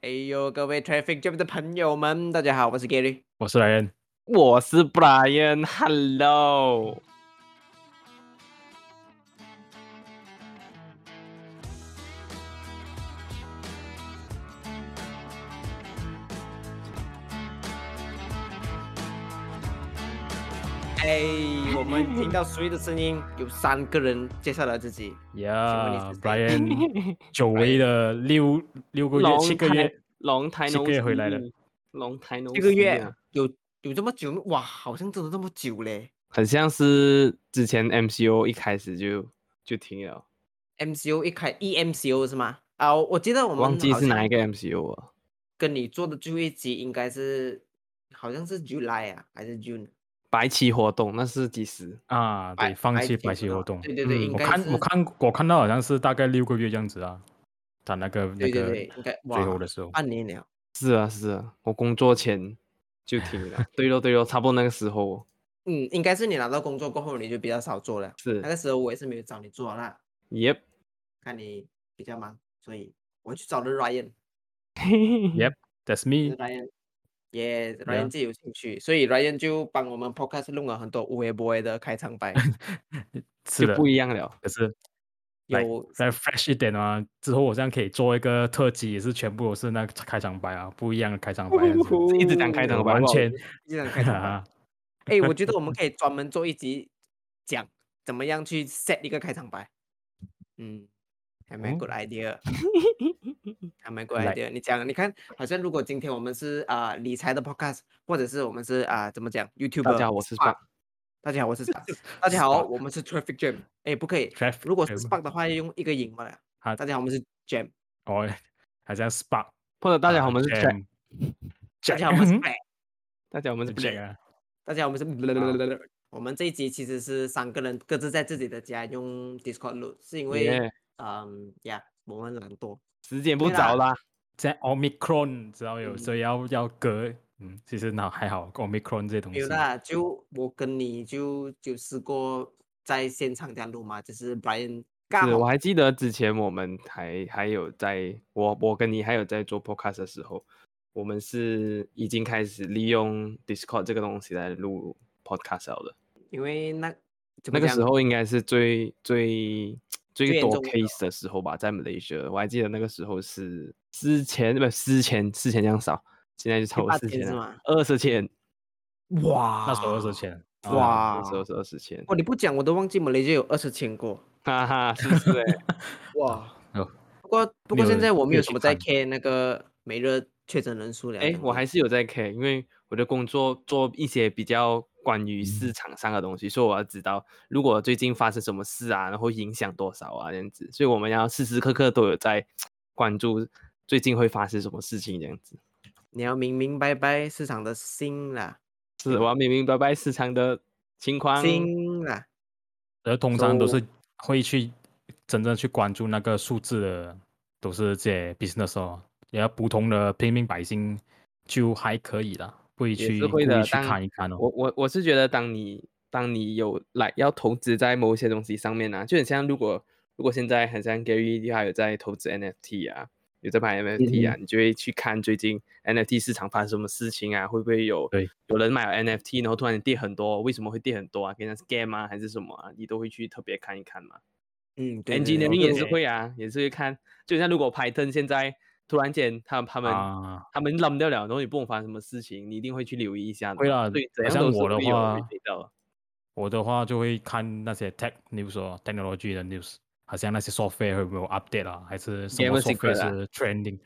哎呦，各位 Traffic Jam 的朋友们，大家好，我是 Gary。我是 Ryan，，我是 Brian，Hello。哎，我们听到谁的声音？有三个人介绍了自己。呀你是谁，Brian，久违的六六个月、七个月，，Long time 七个月回来了，Long time no 这个月啊有有这么久？哇，好像真的这么久嘞。很像是之前 MCO 一开始就就停了，MCO 一开 EMCO 是吗？啊，我我记得我们忘记是哪一个 MCO 啊？跟你做的最后一集应该是好像是 July 啊，还是 June？白旗活动那是几时？啊，对，放弃白期活动。对对对，嗯我应该是看我看我看到好像是大概六个月这样子啊，他那个那个最后的时候，半年了。是啊是啊，我工作前就停了。对咯对咯，差不多那个时候 嗯，应该是你拿到工作过后你就比较少做了。是那个时候我也是没有找你做啦，，Yep，看你比较忙，所以我去找了 Ryan。Yep That's me，Ryan，也 Yeah Ryan 自己有兴趣，所以 Ryan 就帮我们 Podcast 弄了很多无微不微的开场白，是不，一样了。可是来有再 fresh 一点啊，之后我这样可以做一个特辑，也是全部都是那个开场白啊，不一样的开场白这样子，一直讲开场白完全一直讲开场白。啊哎，我觉得我们可以专门做一集讲怎么样去 set 一个开场白。嗯，还蛮哦 good idea，还蛮 good idea。你讲，你看，好像如果今天我们是啊、理财的 podcast，或者是我们是啊、怎么讲 YouTube，大家好我是 Spark 大家好，我是 Spark。大家好，我们是 Traffic Jam。哎，不可以，Traffic 如果是 Spark 的话，要用一个引嘛。好大家好，我们是 Jam。哦，好像 spark，或者大家好，啊我们是 Jack，Jam 大家好，我们是 Jack Black。大家好我们是 Black，啊，大家好，我们是。我们这一集其实是三个人各自在自己的家用 Discord 录，是因为 Yeah 嗯呀，我们懒惰。时间不早啦。在 Omicron 知道有嗯时候要要隔，嗯，其实那还好，Omicron 这些东西没有，啦，就我跟你就就试过在现场这样录嘛，就是 Brian 刚是，我还记得之前我们还还有在我我跟你还有在做 podcast 的时候，我们是已经开始利用 Discord 这个东西来录 podcast 了的。因为那那个时候应该是最最最最多 case 的时候吧，在 Malaysia，我还记得那个时候是之前不之前之前这样少，现在就超过18四千二十千，哇，那时候二十千，啊哇那时候是二十千，哇，你不讲我都忘记马来西亚有二十千过哈哈，是不是欸？哇。哦不过不过现在我没没有什么在看 care 那个每日确诊人数了。哎，我还是有在 care，因为我的工作做一些比较关于市嗯场上的东西，所以我要知道如果最近发生什么事啊，然后影响多少啊这样子，所以我们要时时刻刻都有在 关注最近会发生什么事情这样子。你要明明白白市场的心啦，是，我要明明白白市场的情况。心啦。而通常都是会去真正去关注那个数字的，都是这些 business 哦，也要普通的平民百姓就还可以啦，不会也去是会的故意去当看一看哦。我我我是觉得，当你当你有来要投资在某些东西上面啊，就很像如果如果现在很像 Gary 他有在投资 NFT 啊，有在买 NFT 啊，你就会去看最近 NFT 市场发生什么事情啊，会不会有有人买了 NFT 然后突然跌很多，为什么会跌很多啊？跟人家 scam 啊还是什么啊？你都会去特别看一看嘛。嗯，对对对 engineering 也是对会啊，也是会看，就像如果 Python 现在突然间他们他们、啊，他们扔掉了，然后你不管发生什么事情，你一定会去留意一下。会啦对，像样都是我的会有话我的话就会看那些 tech news 哦，technology 的 news，好像那些 software 会不会有 update 啊，还是什么 software 啊是 trending？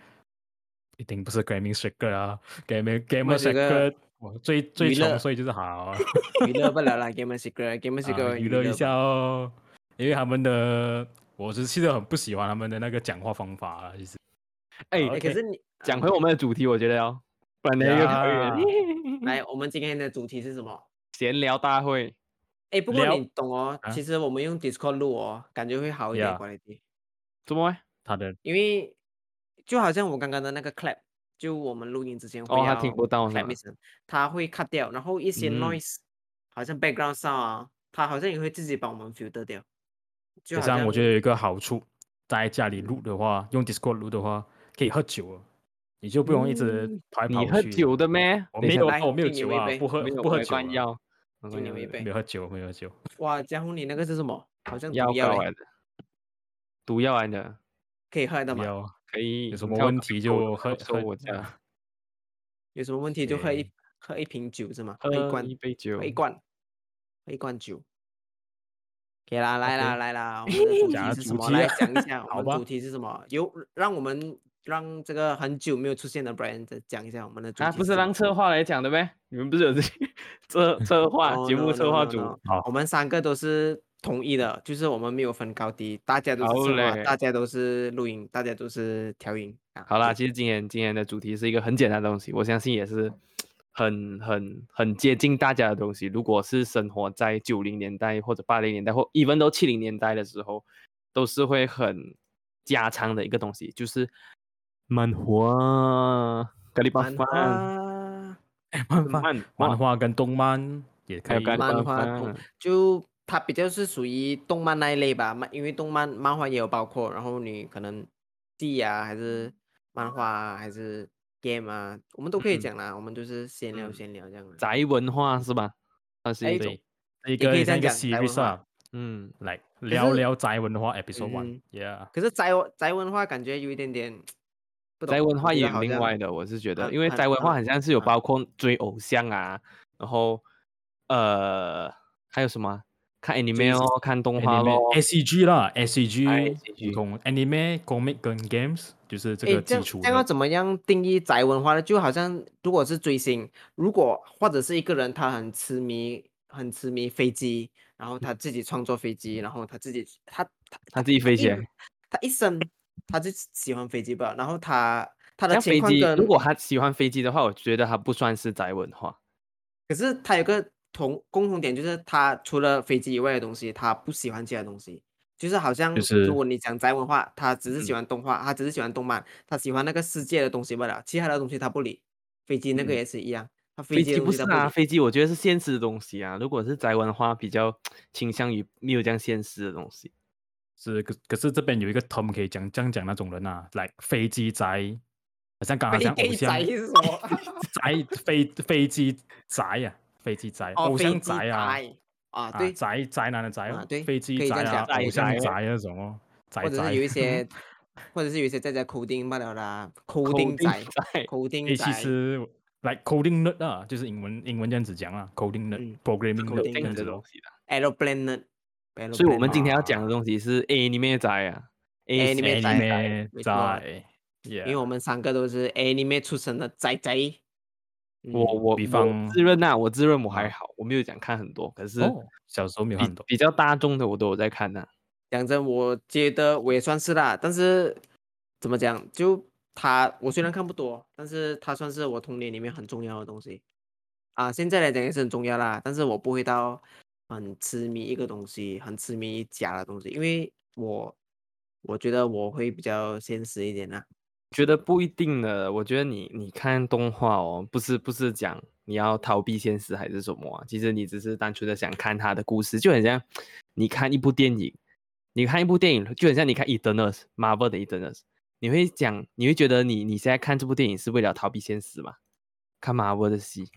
一定不是 gaming secret 啊 Gamer Secret secret，我最最穷，所以就是好啊。娱乐不了啦，Game Secret，Game 啊 Secret 娱乐一下哦，因为他们的，我是其实很不喜欢他们的那个讲话方法啊，其实。哎、可是你讲回我们的主题，我觉得要不然那个太呀远 来，我们今天的主题是什么？闲聊大会。哎，不过你懂哦，啊其实我们用 Discord 录哦，感觉会好一点 Yeah quality，怎么会？他的因为就好像我刚刚的那个 clap，就我们录音之前会哦他要听不到是 clap 吗一声，它会 cut 掉，然后一些嗯 noise，好像 background sound 啊，它好像也会自己帮我们 filter 掉。就这样我觉得有一个好处，在家里录的话，用 Discord 录的话，可以喝酒哦。你就不用一直嗯跑来跑你喝去酒的咩？我没有，我没有酒啊，不喝不喝酒敬灌药你一杯没有喝酒，没有喝酒。哇，江湖你那个是什么？好像药毒药来的，毒药来的，可以喝的吗？可以。有什么问题就喝喝收我家，有什么问题就喝一喝一瓶酒是吗？喝一喝罐一杯酒喝，一罐，喝一罐酒。给啦，来啦来啦，我们的主讲题是什么？来讲一下，好吧我们主题是什么？有让我们让这个很久没有出现的 Brian 再讲一下我们的主题啊，不是让策划来讲的呗？你们不是有这 策策划节目策划 no, 组 no 好我们三个都是统一的，就是我们没有分高低，大家都好是策划，大家都是录音，大家都是调音。啊好啦，其实今天今天的主题是一个很简单的东西，我相信也是很很很接近大家的东西。如果是生活在九零年代或者八零年代或 even 都七零年代的时候，都是会很家常的一个东西，就是漫画、咖喱巴漫饭、画，漫画、漫漫画跟动漫也可以漫画，就它比较是属于动漫那一类吧，漫因为动漫漫画也有包括，然后你可能剧啊，还是漫画啊，还是 game 啊，我们都可以嗯讲啦，我们就是闲聊嗯。闲聊这样的。宅文化是吧？算是哎一种，一也可以个像一个这样讲宅文 series 化。啊，嗯，来聊聊宅文化 episode 嗯。One，yeah，可是宅宅文化感觉有一点点，宅文化也另外的，我是觉得，因为宅文化很很像是有啊包括追偶像啊，然后呃还有什么啊看 anime 哦，看动画咯，ACG 啦，ACG 哎普 ACG 通 anime、comic 跟 games 就是这，个基础的。这样要怎么样定义宅文化呢？就好像如果是追星，如果或者是一个人他很痴迷，很痴迷飞机，然后他自己创作飞机，然后他自己他他他自己飞起来。他一生他就喜欢飞机吧，然后他他的像飞机，情况跟如果他喜欢飞机的话，我觉得他不算是宅文化。可是他有个同共同点，就是他除了飞机以外的东西，他不喜欢其他东西。就是好像，是如果你讲宅文化，他只是喜嗯欢动画，他只是喜欢动漫，他喜欢那个世界的东西罢了，其他的东西他不理。飞机那个嗯也是一样，他飞飞机不是啊。飞机我觉得是现实的东西啊。如果是宅文化，比较倾向于没有这样现实的东西。是，可可是这边有一个 term 可以讲这样讲那种人啊，来飞机宅，好像刚好飞像偶像机宅是什么？宅飞飞机宅啊，飞机宅，哦，偶像飞机宅啊，宅啊，啊对，宅宅男的宅哦，啊对飞机可以这样宅啊，偶像宅宅宅那种哦，宅宅或者是有一些，或者是有一些在家 coding 罢了啦，coding 宅宅，coding。其实 like coding nerd 啊，就是英文英文这样子讲啊，coding 嗯 nerd，programming nerd，coding 这样子哦这样子的东。西的。aeroplane 呢？所以我们今天要啊讲的东西是 anime 宅啊？Anime 宅 anime 没错宅因为我们三个都是 anime 出生的宅宅。嗯我我我比方自认呐、我自认我还啊。好，我没有讲看很多，可是哦，小时候没有看很多，比较大众的我都有在看呐、讲真，我觉得我也算是啦，但是怎么讲，就他，我虽然看不多，但是他算是我童年里面很重要的东西。啊。现在来讲也是很重要啦，但是我不会到很痴迷一个东西，很痴迷一家的东西，因为我我觉得我会比较现实一点啦。觉得不一定的，我觉得你你看动画哦，不是不是讲你要逃避现实还是什么啊，其实你只是单纯的想看他的故事，就很像你看一部电影，你看一部电影就很像你看 Eternals Marvel 的 Eternals，你会讲你会觉得你你现在看这部电影是为了逃避现实吗？看 Marvel 的戏，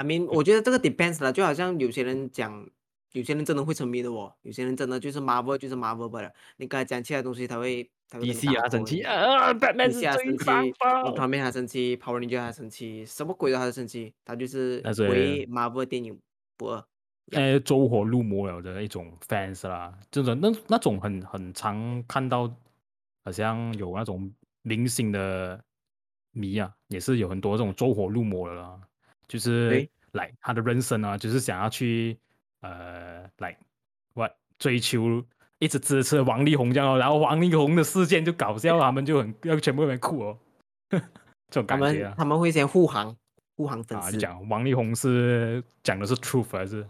I mean，我觉得这个 depends 啦，就好像有些人讲，有些人真的会沉迷的哦，有些人真的就是 Marvel 就是 Marvel 罢了，你跟他讲其他东西，他会他会 DC 啊，打神奇破你啊，Batman 是生气，最棒的，我旁边他生气，Power Ranger 他生气，什么鬼都他生气，他就是唯 Marvel 电影不二。呃，走火入魔了的一种 fans 啦，这种那那种很很常看到，好像有那种明星的迷啊，也是有很多这种走火入魔的啦，就是对来他的人生啊，就是想要去呃来 what 追求，一直支持王力宏这样哦，然后王力宏的事件就搞笑，他们就很要全部人哭哦，这种感觉啊。们他们会先护航，护航粉啊，丝。就讲王力宏是讲的是 truth 还是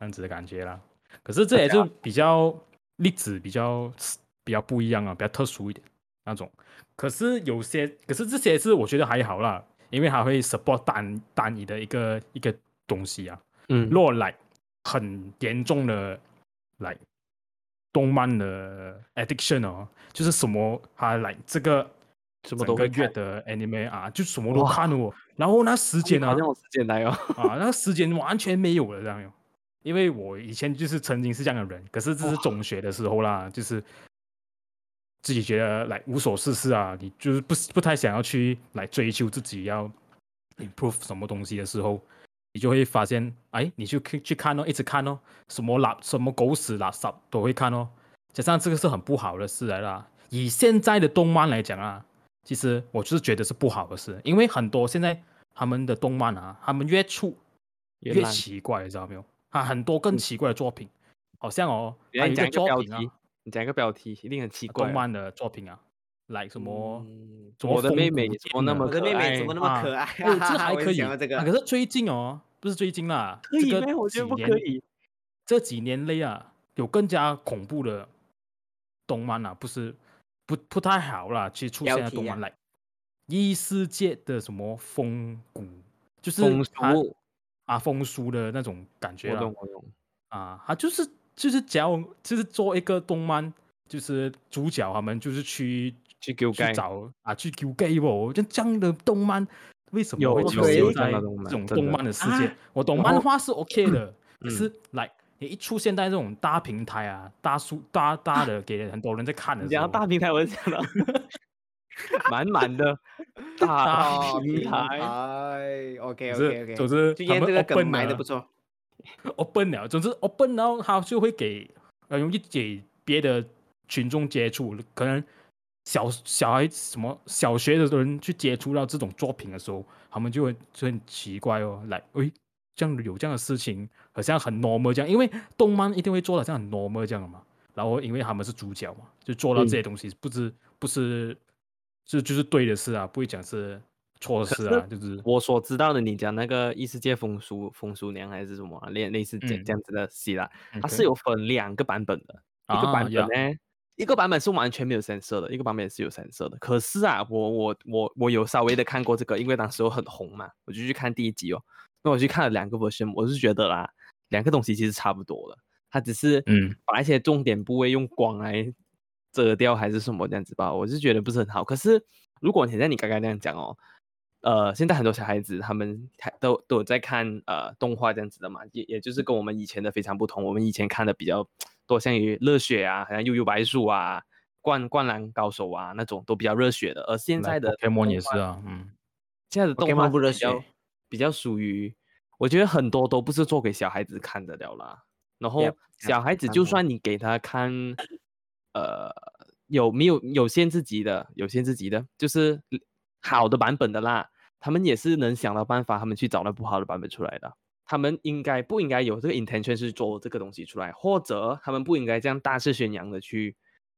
这样子的感觉啦。可是这也就比较例子比较比较不一样啊，比较特殊一点那种。可是有些，可是这些是我觉得还好啦，因为它会 support 单单一的一个一个东西啊。嗯如果来很严重的来动漫的 addiction 哦，就是什么它来这个什么都会看月的 anime 啊，就什么都看哦。然后那时间啊好像，有时间来哦。啊，那个时间完全没有了，这样哟。因为我以前就是曾经是这样的人，可是这是中学的时候啦，就是自己觉得来无所事事啊，你就是不不太想要去来追求自己要 improve 什么东西的时候，你就会发现，哎，你就去去看哦，一直看哦，什么垃什么狗屎垃圾都会看哦。加上这个是很不好的事来啦。以现在的动漫来讲啊，其实我就是觉得是不好的事，因为很多现在他们的动漫啊，他们越出越奇怪，你知道没有？啊，很多更奇怪的作品，好像哦，还有一原来你讲一个标个作品啊题，，你讲一个标题一定很奇怪哦。动漫的作品啊，来什么嗯什么我的妹妹怎么那么可我的妹妹爱怎么那么啊可爱？哎呦，这还可以，这个啊可是最近哦，不是最近啦，这个可以咩？我觉得几年不可以。这几年内啊，有更加恐怖的动漫啊，不是不不太好啦，其实出现标题啊的动漫来异世界的什么风骨，就是风它俗，啊风俗的那种感觉啦我懂我懂。啊，它就是就是教就是做一个动漫，就是主角他们就是去去给我盖。去找啊去救 gay 哦，就这样的动漫为什么会有出现在这种动漫的世界？啊？我懂漫画是 OK 的，可嗯是来你一出现在这种大平台啊、大数大大的给很多人在看的你时候，大平台，我就想到 满满的大 大平台。台，OK 总 OK 之 OK，总之今天这个梗埋的不错。open 了，总之 open，然后他就会给呃容易给别的群众接触，可能小小孩什么小学的人去接触到这种作品的时候，他们就会就很奇怪哦，来，诶，这样有这样的事情，好像很 normal 这样，因为动漫一定会做的像很 normal 这样的嘛，然后因为他们是主角嘛，就做到这些东西，不是不是这就是对的事啊，不会讲是错的事啊，就是我所知道的，你讲那个异世界风俗风俗娘还是什么啊类类似这嗯这样子的戏啦，它是有分两个版本的，一个啊版本呀呢，一个版本是完全没有三色的，一个版本是有三色的。可是啊，我我我我有稍微的看过这个，因为当时我很红嘛，我就去看第一集哦。那我去看了两个 version，我是觉得啦，两个东西其实差不多的，它只是嗯把一些重点部位用光来遮掉还是什么这样子吧，我是觉得不是很好。可是如果你在你刚刚那样讲哦，呃，现在很多小孩子他们还都都有在看呃动画这样子的嘛，也也就是跟我们以前的非常不同。我们以前看的比较多，像于热血啊，好像悠悠白书啊、灌灌篮高手啊那种都比较热血的，而现在的 Pokemon 也是啊，嗯。现在的动画不热血比较属于，我觉得很多都不是做给小孩子看的了啦。然后小孩子就算你给他看，呃，有没有有限制级的，有限制级的，就是好的版本的啦，他们也是能想到办法，他们去找到不好的版本出来的。他们应该不应该有这个 intention 是做这个东西出来，或者他们不应该这样大肆宣扬的去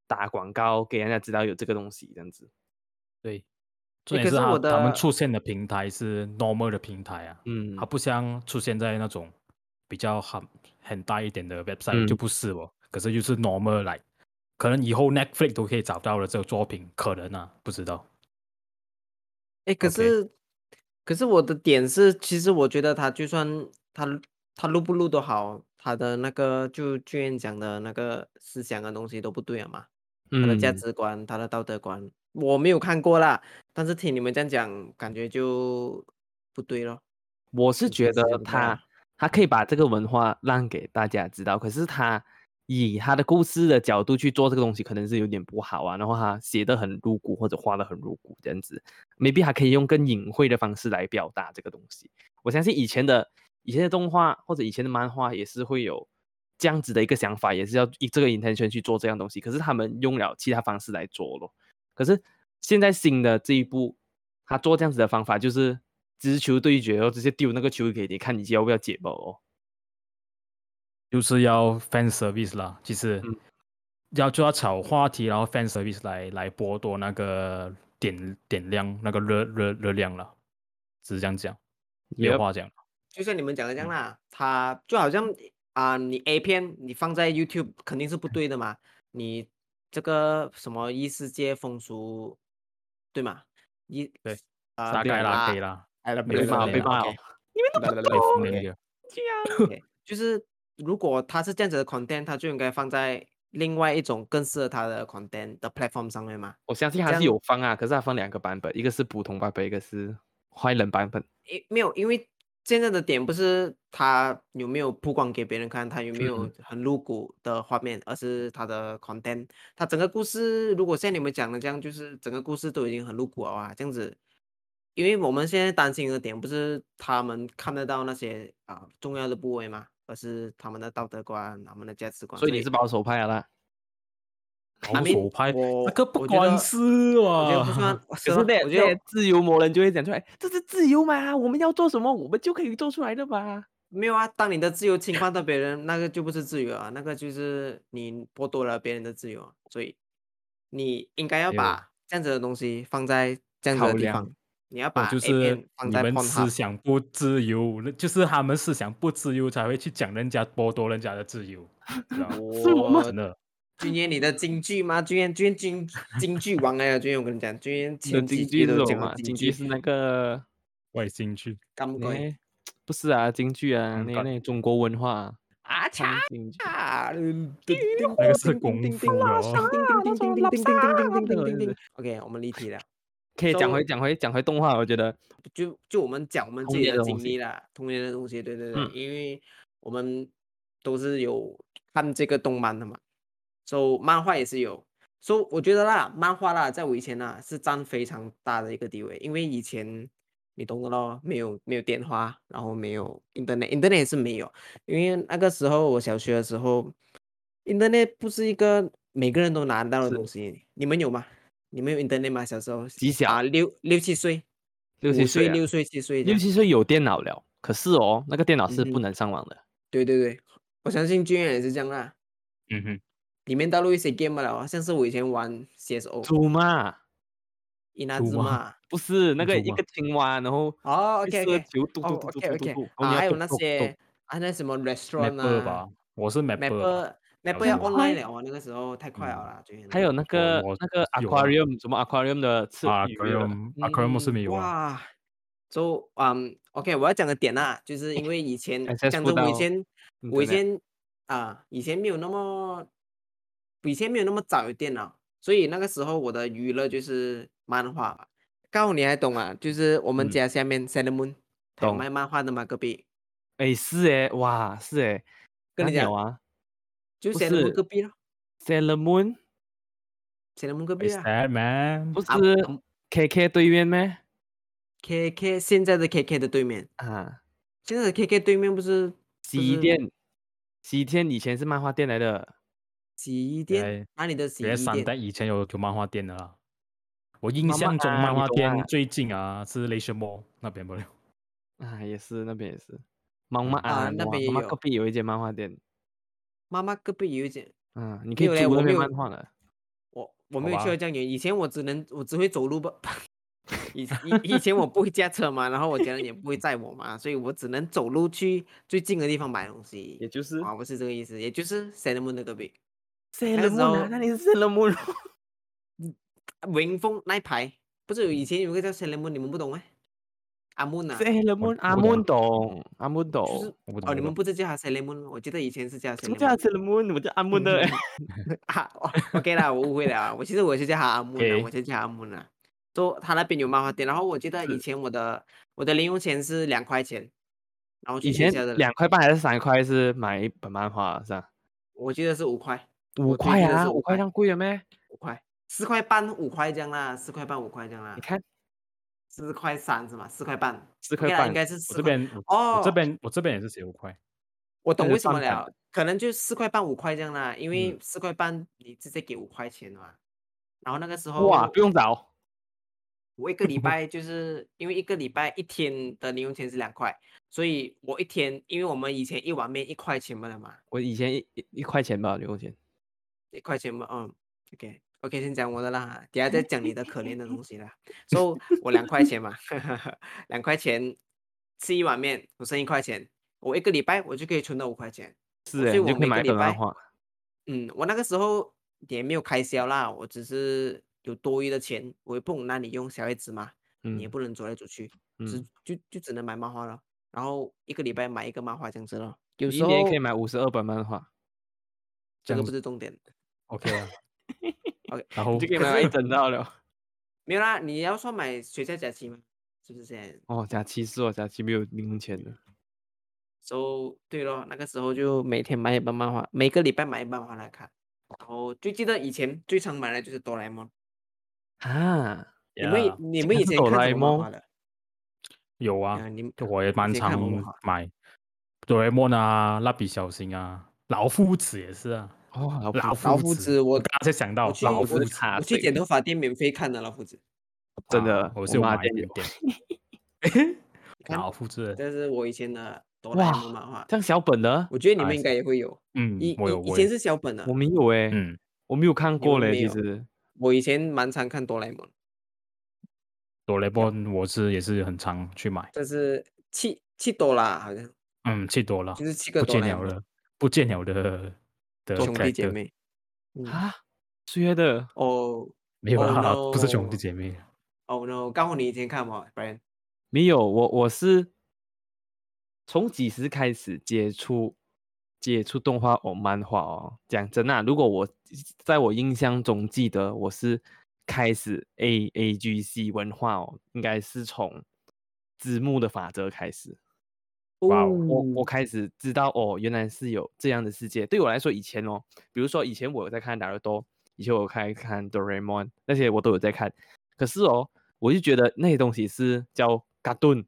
打广告，给人家知道有这个东西这样子。对，重诶点是他可是我的他们出现的平台是 normal 的平台啊，嗯它，不像出现在那种比较很很大一点的 website 就嗯不是哦，可是就是 normal 来，可能以后 Netflix 都可以找到了这个作品，可能啊，不知道。哎，可是可是我的点是，其实我觉得他就算他他录不录都好，他的那个就剧院讲的那个思想的东西都不对了嘛，他的价嗯值观、他的道德观，我没有看过啦，但是听你们这样讲，感觉就不对咯。我是觉得他他可以把这个文化让给大家知道，可是他以他的故事的角度去做这个东西，可能是有点不好啊。然后他写的很露骨或者画的很露骨这样子，maybe 他可以用更隐晦的方式来表达这个东西。我相信以前的以前的动画或者以前的漫画也是会有这样子的一个想法，也是要以这个 intention 去做这样东西，可是他们用了其他方式来做咯。可是现在新的这一步，他做这样子的方法就是直球对决，然后直接丢那个球给你，看你要不要解包哦。就是要 fan service 啦，其实嗯。要就要炒话题，然后 fan service 来来剥夺那个点点亮那个热热热量了，只是这样讲，没有话讲。就像你们讲的这样嗯。啦，他就好像啊、你 A 片你放在 YouTube 肯定是不对的嘛，你这个什么异世界风俗，对吗？一对。啊、大概啦，啊可以啦，哎，没对骂被对对骂哦被负面 OK 的。OK，就是如果他是这样子的 content，他就应该放在另外一种更适合他的 content 的 platform 上面嘛。我相信还是有放啊，可是它分两个版本，一个是普通版本，一个是坏人版本。因没有，因为现在的点不是他有没有曝光给别人看，他有没有嗯很露骨的画面，而是他的 content。他整个故事，如果像你们讲的这样，就是整个故事都已经很露骨了啊，这样子。因为我们现在担心的点不是他们看得到那些啊、重要的部位嘛，而是他们的道德观、他们的价值观。所以你是保守派啊啦。保守派我那个不关事我觉得不哇。算，可是是吗那那我觉得自由魔人就会讲出来，这是自由嘛，我们要做什么，我们就可以做出来的吧。没有啊，当你的自由侵犯到别人，那个就不是自由啊，那个就是你剥夺了别人的自由啊。所以你应该要把这样子的东西放在这样子的地方，你要把就是你们思想不自由，就是他们思想不自由才会去讲人家剥夺人家的自由，真的。今天你的京剧吗？今天今天京京剧王哎呀！今天我跟你讲，今天京剧都 什么？京剧是那个外京剧。干嘛？不是啊，京剧啊，那那中国文化。啊嚓！那个是广东的。叮叮叮叮叮叮叮叮叮叮叮。OK，我们离题了。可以讲回讲回讲回动画，我觉得就就我们讲我们自己的经历啦，童年的东西，对对对，嗯。因为我们都是有看这个动漫的嘛，so 漫画也是有，so 我觉得啦，漫画啦，在我以前啦是占非常大的一个地位，因为以前你懂的咯，没有没有电话，然后没有 internet，internet 也是没有，因为那个时候我小学的时候，internet 不是一个每个人都拿得到的东西，你们有吗？你们有 internet 吗？小时候？几小？啊，六六七岁。六七岁啊，六岁、七岁六。七岁有电脑了，可是哦，那个电脑是不能上网的。对对对，我相信君远也是这样啦。嗯哼，里面导入一些 game 了，像是我以前玩 CSO，猪嘛，伊那猪吗兹嘛。不是那个一个青蛙，然后哦，OK 射 OK，球，嘟嘟哦嘟嘟 OK 嘟 OK，还有那些啊，那什么 restaurant 啊？吧，我是 mapper 吧。，mapper mapper 要像 online 了啊，那个时候太快了嗯啦，还有那个我那个 aquarium 什么 aquarium 的刺啊鱼，aquarium aquarium 是没有啊。哇，so 嗯，OK，我要讲个点啊，就是因为以前 讲不到真，我以前我以前啊，以前没有那么，以前没有那么早有电脑，所以那个时候我的娱乐就是漫画吧。告诉你还懂啊？就是我们嗯家下面有懂卖漫画的吗，隔壁哎是哎，哇是哎，跟你讲啊就不 Sailor Moon 是隔壁咯，Sailor Moon，Sailor Moon 隔壁 Is 啊。that man？啊不是嗯 KK 对面咩？KK 现在的 KK 的对面，啊，现在的 KK 对面不是洗衣店，洗衣店以前是漫画店来的，洗衣店对，哪里的洗别衣店？三代以前有有漫画店的啦。我印漫画象中啊你懂漫画店啊最近啊是 i a Mall 那边不了。啊也是那边也是，漫画啊啊，那边隔壁有一间漫画店，妈妈隔壁有一间，啊，你可以没有嘞租那边我没有漫画的，我我没有去吧到这样远，以前我只能我只会走路吧。以以以前我不会驾车嘛，然后我家人也不会载我嘛，所以我只能走路去最近的地方买东西。也就是啊，不是这个意思，也就是，Sailor 时 Moon 啊候，那里是 Sailor Moon，云峰那一排不是有以前有一个叫 Moon，你们不懂吗？阿啊，Sailor Moon 阿木懂，阿是懂，哦，你们不是叫他 Sailor Moon，我记得以前是叫什么叫。Sailor Moon？我叫阿 Moon 的欸，啊哦，OK 啦，我误会了啊，我其实我是叫他阿木呢，OK 我是叫阿木呢。就他那边有漫画店，然后我记得以前我的我的零用钱是两块钱，然后以前两块半还是三块是买一本漫画是吧？我记得是五块，五块啊，五块。五块这样贵了咩？五块，四块半五块这样啦，四块半五块这样啦。你，看四块三是吗？四块半，四块半应该是四块。这边我我这哦边我这边也是写五块。我懂为什么了可能就四块半五块这样啦，因为嗯四块半你直接给五块钱嘛，然后那个时候哇，不用找，我一个礼拜 就是因为一个礼拜一天的零用钱是两块，所以我一天，因为我们以前一碗面一块钱嘛的嘛，我以前一一一块钱吧零用钱，一块钱嘛，嗯，OK OK，先讲我的啦，等下再讲你的可怜的东西啦。所、以我两块钱嘛，两块钱吃一碗面，我剩一块钱，我一个礼拜我就可以存到五块钱。是哎，所以我就可以买一每个礼拜本漫画，嗯，我那个时候也没有开销啦，我只是有多余的钱，我也不懂哪里用，小孩子嘛，你也嗯不能走来走去。只嗯，就就只能买漫画了，然后一个礼拜买一个漫画这样子了。有时候一年可以买五十二本漫画，这个不是重点，OK 啊 OK，然后你就可以可是买到一 整套了。没有啦，你要说买学校假期吗？是不是这样？哦，假期是哦，假期没有零用钱的。so 对咯，那个时候就每天买一本漫画，每个礼拜买一本漫画来看。然后最记得以前最常买的就是哆啦 A 梦。啊，你们 Yeah，你们以前看啦 A 梦？有啊啊，，你们我也蛮常买哆啦 A 梦啊、蜡笔小新啊、老夫子也是啊，哦，老老夫子我刚刚才想到老夫子，我去剪头发店免费看的老夫子，真的啊我是有我妈买点店有点 老夫子，这是我以前的哆啦 A 哇梦漫画。像小本的，我觉得你啊们应该也会有。嗯以，我有我，以以前是小本的我，没有诶，嗯，我没有看过嘞，其实。我以前蛮常看哆啦 A 梦，哆啦 A 梦我是也是很常去买，这是七七多啦，好像嗯，去多了，就是七个不哆啦 A 梦见了的，不见了的的兄弟姐妹。嗯，啊，谁的？哦 没有 Oh 啦，不是兄弟姐妹，哦 no，刚好你以前看嘛，Brian。没有，我我是从几时开始接触接触动画哦漫画哦？讲真啊，如果我在我印象中记得我是开始 A A G C 文化哦，应该是从字幕的法则开始。哇哦我我开始知道哦，原来是有这样的世界。对我来说，以前哦，比如说以前我有在看达尔多，以前我有看看哆啦 A 梦那些我都有在看。可是哦，我就觉得那些东西是叫嘎顿，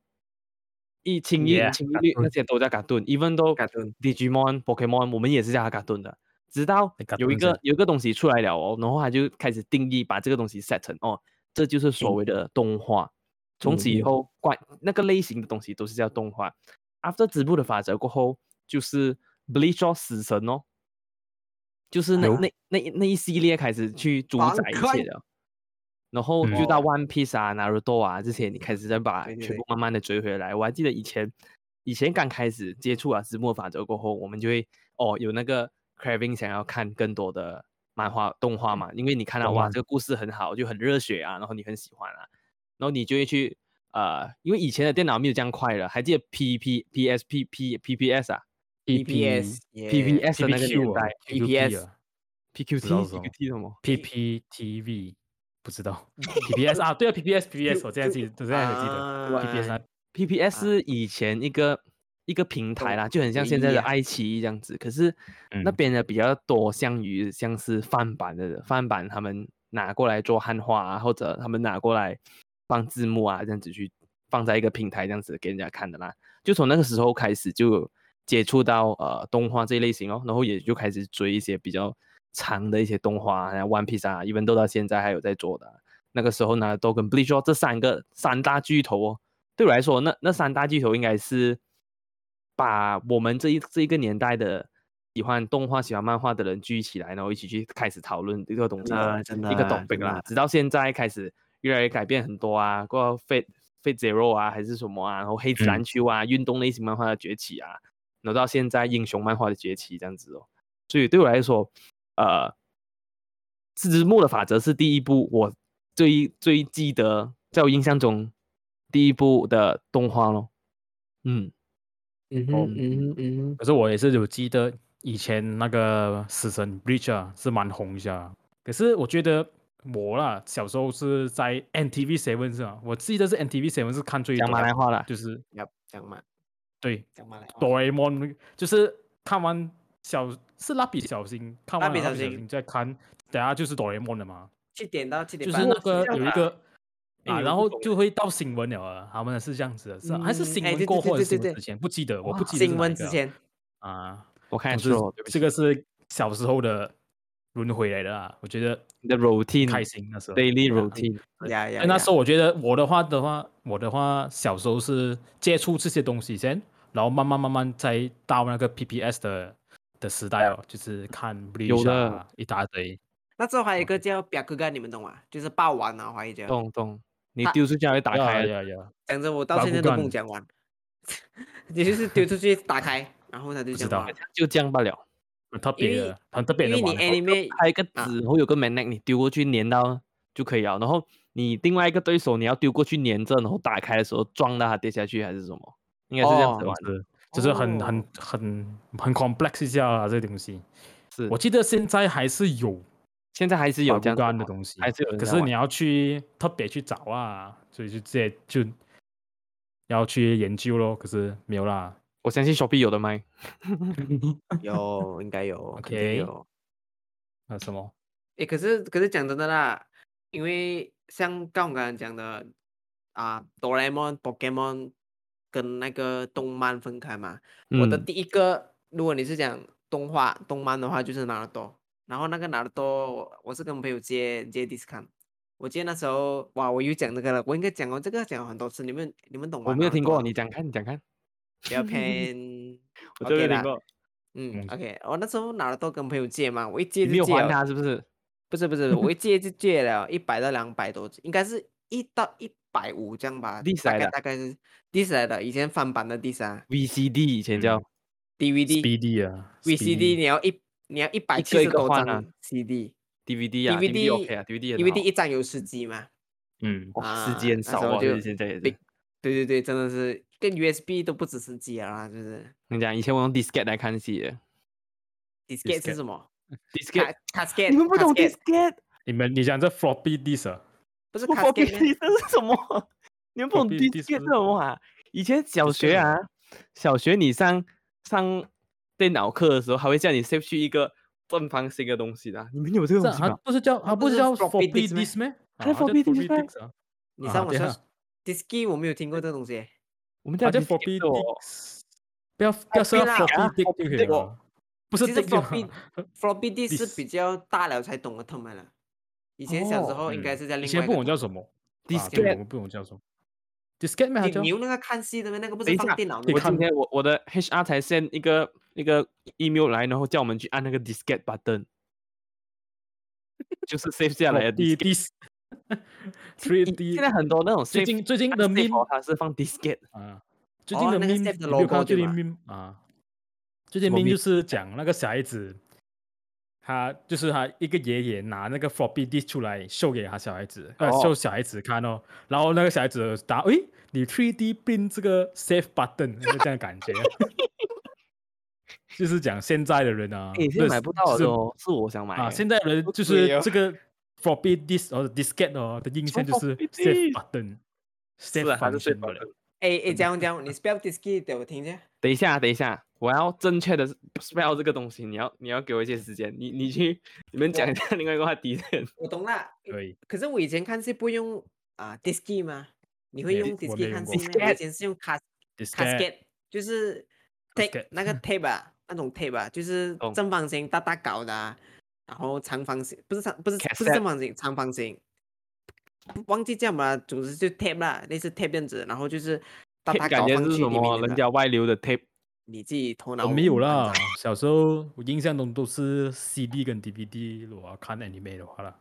一轻一一律那些都叫嘎顿，even 都 Cartoon Digimon、Pokemon 我们也是叫它嘎顿的。直到哎有一个是有一个东西出来了哦，然后他就开始定义，把这个东西 set 成哦，这就是所谓的动画。从此以嗯后，怪那个类型的东西都是叫动画。After 织布的法则过后，就是 Bleach 哦死神哦，就是那那那一那一系列开始去主宰一切的。然后就到哦 One Piece 啊、Naruto 啊这些，你开始再把全部慢慢的追回来。我还记得以前以前刚开始接触啊字幕法则过后，我们就会哦有那个 craving 想要看更多的漫画动画嘛，因为你看到哇这个故事很好，就很热血啊，然后你很喜欢啊，然后你就会去呃，因为以前的电脑没有这样快了，还记得 P P P S P P P P S 啊 PPS P P S 的那个年代 PPS 啊 P Q 不 T P 什 Q 么 T 什么？PPTV 不知道 PPS 啊，对啊 PPS，PPS 我现在记得，我现在还记得啊 PPS 啊 PPS 啊是以前一个、一个平台啦，就很像唯现在的爱奇艺这样子。可是那嗯边的比较多像于像是翻版的翻版，他们拿过来做汉化啊，或者他们拿过来放字幕啊，这样子去放在一个平台这样子给人家看的啦。就从那个时候开始就接触到呃动画这一类型哦，然后也就开始追一些比较长的一些动画，像 One Piece 啊，一般都到现在还有在做的啊。那个时候呢，都跟 Bleach 哦这三个三大巨头哦，对我来说，那那三大巨头应该是把我们这一这一个年代的喜欢动画、喜欢漫画的人聚起来，然后一起去开始讨论这个东西一个 topic 啦。直到现在开始越来越改变很多啊，过后 Fate Fate Zero 啊，还是什么啊，然后黑子篮嗯球啊，运动类型漫画的崛起啊，然后到现在英雄漫画的崛起这样子哦。所以对我来说，呃，字幕的法则是第一部我最最记得，在我印象中第一部的动画咯。嗯，哦嗯哼嗯嗯，可是我也是有记得以前那个死神 Breach 啊是蛮红一下，可是我觉得我啦小时候是在 NTV Seven 是吧？我记得是 NTV Seven 是看最多讲马来的，话啦。就是要讲马对讲马来话。哆啦 A 梦，就是看完小是蜡笔小新，看完蜡笔小新再看，等下就是哆啦 A 梦了嘛，七点到七点半，就是那个有一个。啊，然后就会到新闻了啊，他们是这样子的，是啊还是新闻过对对对对后还是新闻之前？不记得，我不哇记得新闻之前，啊。我看总之错，对不起这个是小时候的轮回来的啊，我觉得你的 routine 开心那时候。daily routine。呀呀，那时候我觉得我的话的话，我的话小时候是接触这些东西先，然后慢慢慢慢再到那个 PPS 的的时代哦，就是看有的啊一大堆。那之后还有一个叫表哥哥，你们懂吗？就是霸王啊，华语叫。懂懂，你丢出去还会打开的。呀呀，讲着我到现在都不讲完，你就是丢出去打开，然后他就不知道讲。就这样罢了。很特别的，很特别因为你的玩法。anime 拍一个啊纸，然后有个 magnet，你丢过去粘到就可以了。然后你另外一个对手，你要丢过去粘着，然后打开的时候撞到它跌下去，还是什么？应该是这样子哦玩的。是，就是很哦很很很 complex 一下啊，这个东西。是我记得现在还是有现在还是有这样子干的东西，还是有人在玩可是你要去特别去找啊，所以就直接就要去研究咯。可是没有啦。我相信 Shopee 有的卖。有应该有肯定 OK 有。那什么？诶，可是可是讲真的啦，因为像刚我刚刚讲的啊，哆啦 A 梦、Pokemon 跟那个动漫分开嘛。我的嗯第一个，如果你是讲动画动漫的话，就是拿得多。然后那个拿得多，我是跟朋友借借 discount。我记得那时候，哇，我又讲这个了，我应该讲过这个讲了很多次，你们你们懂吗？我没有听过，你讲看，你讲看。不要偏我真 OK 啦。嗯嗯，OK，我那时候拿了多跟朋友借嘛，我一借就你没有还他是不是？不是不是，我一借就借了一百到两百多，应该是一到一百五这样吧。第三大概来的大概是 dis 来的，以前翻版的 dis 啊 VCD 以前叫嗯，DVD、Speedy 啊 VCD 你要一你要一百七十多张 CD。DVD 啊 DVD OK 啊，DVD 很 DVD 一张有十 G 嘛？嗯，哇，啊时间少啊，现在。对对对，真的是跟 USB 都不只是机啊，就是。跟你讲，以前我用 Disket 来看戏。Disket 是什么？Disket，Casket。你们不懂 Disket？你们，你讲这 Floppy Disk？不是 Floppy Disk 是什么？你们不懂 Disket 是什么啊？以前小学啊，小学你上上电脑课的时候，还会叫你 save 去一个正方形的东西的。你们有这个东西吗？不是叫，不是叫 Floppy Disk 吗？还 Floppy Disk 啊？你上我上。Disky 我没有听过这东西。我们叫叫 Floppy d 哦不要不要说 Floppy d i s 就可以了。不是 Floppy Floppy d i s 是比较大了才懂的，他们了。以前小时候应该是在另外。以前不懂叫什么 d i s k y 我不懂叫什么。Disket？你用那个看戏的吗？那个不是放电脑的。我今天我我的 HR 才 send 一个一个 email 来，然后叫我们去按那个 Disket button，就是 save 下来的 Dis three 以 D 现在很多那种最近最近按的 meme 哦它是放 diskette，啊，最近的 meme 最近对吧 meme 啊？最近 meme？就是讲那个小孩子，他就是他一个爷爷拿那个 floppy disk 出来秀给他小孩子，呃，哦秀小孩子看哦，然后那个小孩子答，诶，你 3D print 这个 Safe button，就这样的感觉。就是讲现在的人啊，诶，现在是买不到就是的哦，是我想买啊，现在人就是这个 floppy disk 或者 diskette 哦的印象就是 save disk button。哎哎，讲讲你 spell diski 给我听一下。等一下，等一下，我要正确的 spell 这个东西，你要你要给我一些时间，你你去你们讲一下另外一个话题先。我懂了，可以，可是我以前看戏不用啊 diski 吗？你会用我没 diski 用过看戏吗？我以前是用 cas casket，就是 tape 那个 tape 啊，那种 tape 啊，就是正方形大大搞的啊，然后长方形不是长不是不是正方形，长方形，不忘记叫什么了，总之就 tape 啦，类似 tape 这样子，然后就是大大 感觉是什搞放去里面么人家外流的 tape，你自己头脑我没有啦，小时候我印象中都是 CD 跟 DVD，我要看 anime 的话啦。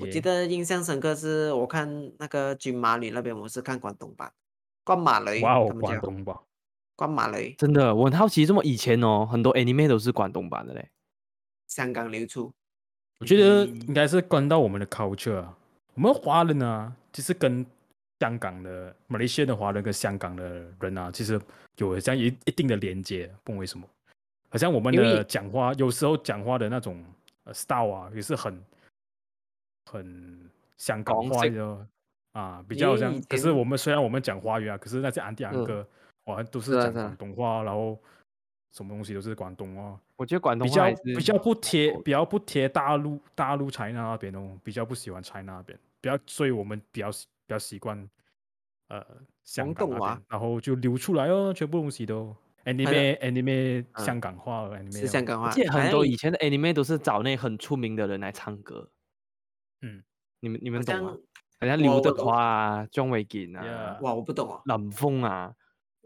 我记得印象深刻是我看那个军马女那边，我是看广东版，关马雷，哇哦广东版，关马雷，真的，我很好奇，这么以前哦，很多 anime 都是广东版的嘞。香港流出，我觉得嗯。应该是关到我们的 culture 啊。我们华人啊，其实跟香港的马来西亚的华人跟香港的人啊，其实有这样一一定的连接，不懂为什么。好像我们的讲话，有时候讲话的那种呃 style 啊，也是很很香港话的啊，比较像可是我们虽然我们讲华语啊，可是那些安迪安嗯。哥，哇，都是讲广东话，然后什么东西都是广东话。我觉得广东比较比较不贴，比较不贴大陆大陆 China 那边哦，比较不喜欢 China 那边，比较，所以我们比较比较习惯呃香港话边，然后就流出来哦，全部东西都。anime anime 嗯。香港话哦 anime 哦是香港话，而且很多以前的 anime 都是找那很出名的人来唱歌。嗯，你们你们懂吗？好像刘德华啊、庄伟健啊哇，我不懂啊，林峰啊，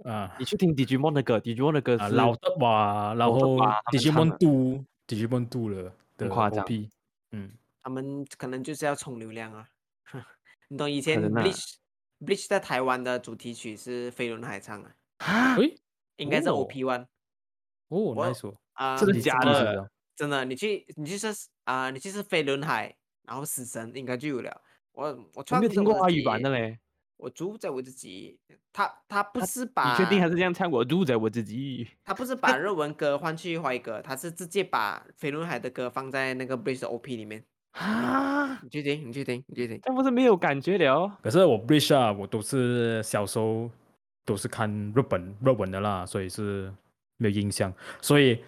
啊。你去听 Digimon 的歌，Digimon 的歌啊是老德华，然后 Digimon 的。Do Digimon Do 了的夸张。OP，嗯，他们可能就是要冲流量啊。你懂以前能啊。Bleach Bleach 在台湾的主题曲是飞轮海唱的，啊，诶，应该是哦。OP One 哦我，nice 哦，啊，真的你假的真的，你去你去是啊，你去是飞轮海，然后死神应该就有了。我我我创没有听过华语版的？的嘞。我主宰我自己。他他不是把你，确定还是这样唱？我主宰我自己。他不是把日文歌换去华语歌，他是直接把飞轮海的歌放在那个 Bridge 的 OP 里面。啊，你确定？你确定？你确定？这样不是没有感觉了？可是我 Bridge 啊，我都是小时候都是看日本日文的啦，所以是没有印象。所以